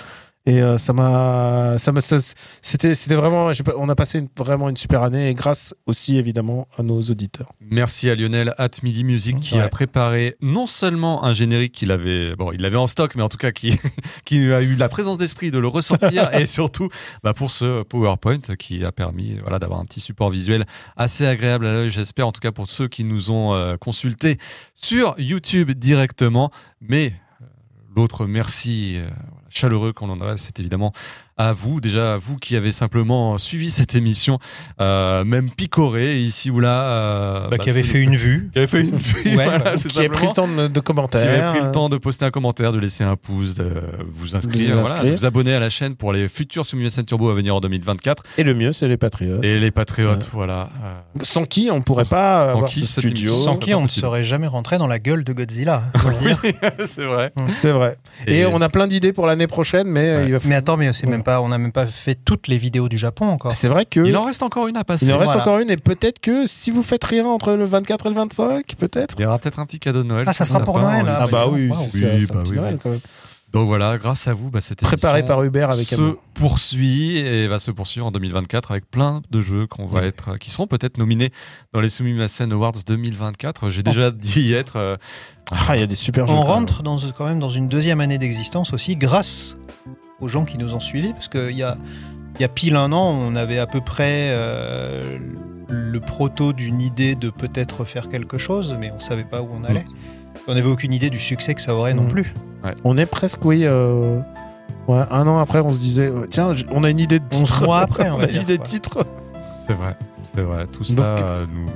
Et euh, ça m'a, ça m'a, c'était, c'était vraiment, pas- on a passé une- vraiment une super année et grâce aussi évidemment à nos auditeurs. Merci à Lionel at Midi Music qui Ouais. a préparé non seulement un générique qu'il avait, bon, il l'avait en stock, mais en tout cas qui, qui a eu la présence d'esprit de le ressortir et surtout bah, pour ce PowerPoint qui a permis voilà, d'avoir un petit support visuel assez agréable à l'œil, j'espère, en tout cas pour ceux qui nous ont euh, consultés sur YouTube directement. Mais euh, l'autre merci euh, chaleureux qu'on en a, c'est évidemment à vous, déjà à vous qui avez simplement suivi cette émission, euh, même picoré ici ou là. euh, Bah, bah, qui avait fait le- une vue. qui avait fait une vue, Ouais, voilà, Qui a pris le temps de, de Qui commentaires. avait pris le temps de poster un commentaire, de laisser un pouce, de vous inscrire, vous voilà, de vous abonner à la chaîne pour les futurs Simulation Turbo à venir en 2024. Et le mieux, c'est les patriotes. Et les patriotes, Ouais. voilà. Sans qui on pourrait pas avoir qui ce studio. Sans qui on ne serait jamais rentré dans la gueule de Godzilla. c'est vrai. C'est vrai. Et, on a plein d'idées pour l'année prochaine, mais euh, Ouais. il va Mais attends, mais c'est Ouais. Même pas, on n'a même pas fait toutes les vidéos du Japon encore. C'est vrai que Il en reste encore une à passer. il en reste voilà. encore une et peut-être que si vous faites rien entre le 24 et le 25, peut-être. Il y aura peut-être un petit cadeau de Noël. Ah, ça sera pour Noël, on- hein. Ah bah oui, Waouh. c'est Oui, bah oui, Noël quand même. Donc voilà, grâce à vous, bah, cette Préparé émission par Hubert avec se poursuit et va se poursuivre en 2024 avec plein de jeux qu'on va Oui. être, qui seront peut-être nominés dans les Sumimasen Awards 2024. J'ai déjà dit y être. euh, Ah, il y a des super jeux. On quand même. rentre dans, quand même dans une deuxième année d'existence aussi grâce aux gens qui nous ont suivis. Parce qu'il y a, il y a pile un an, on avait à peu près euh, le proto d'une idée de peut-être faire quelque chose, mais on savait pas où on allait. On n'avait aucune idée du succès que ça aurait non Mm. plus. On est presque, oui. euh, ouais, un an après, on se disait, euh, tiens, on a une idée de 11 titre. mois après, on on a une idée de titre. C'est vrai, c'est vrai. Tout ça Donc, nous.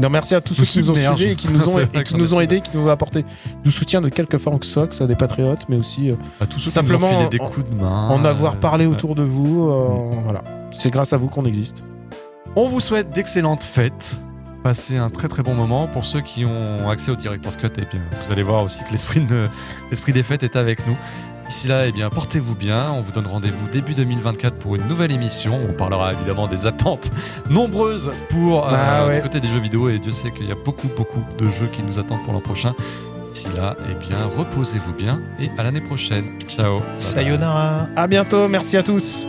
Non, merci à tous ceux qui nous ont suivis et qui nous ont, et qui nous ont aidés, qui nous ont apporté du soutien de quelque forme que ce soit, que ce soit des patriotes, mais aussi euh, à tous ceux Simplement, qui nous ont filé des en- coups de main. en avoir parlé ouais. autour de vous. euh, Voilà. C'est grâce à vous qu'on existe. On vous souhaite d'excellentes fêtes. Passez un très très bon moment. Pour ceux qui ont accès au Director's Cut, et bien, vous allez voir aussi que l'esprit de- l'esprit des fêtes est avec nous. D'ici là, eh bien, portez-vous bien. On vous donne rendez-vous début 2024 pour une nouvelle émission. On parlera évidemment des attentes nombreuses pour euh, Ah ouais. du côté des jeux vidéo. Et Dieu sait qu'il y a beaucoup beaucoup de jeux qui nous attendent pour l'an prochain. D'ici là, eh bien, reposez-vous bien et à l'année prochaine. Ciao. Sayonara. À bientôt. Merci à tous.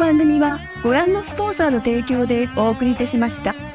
番組はご覧のスポンサーの提供でお送りいたしました。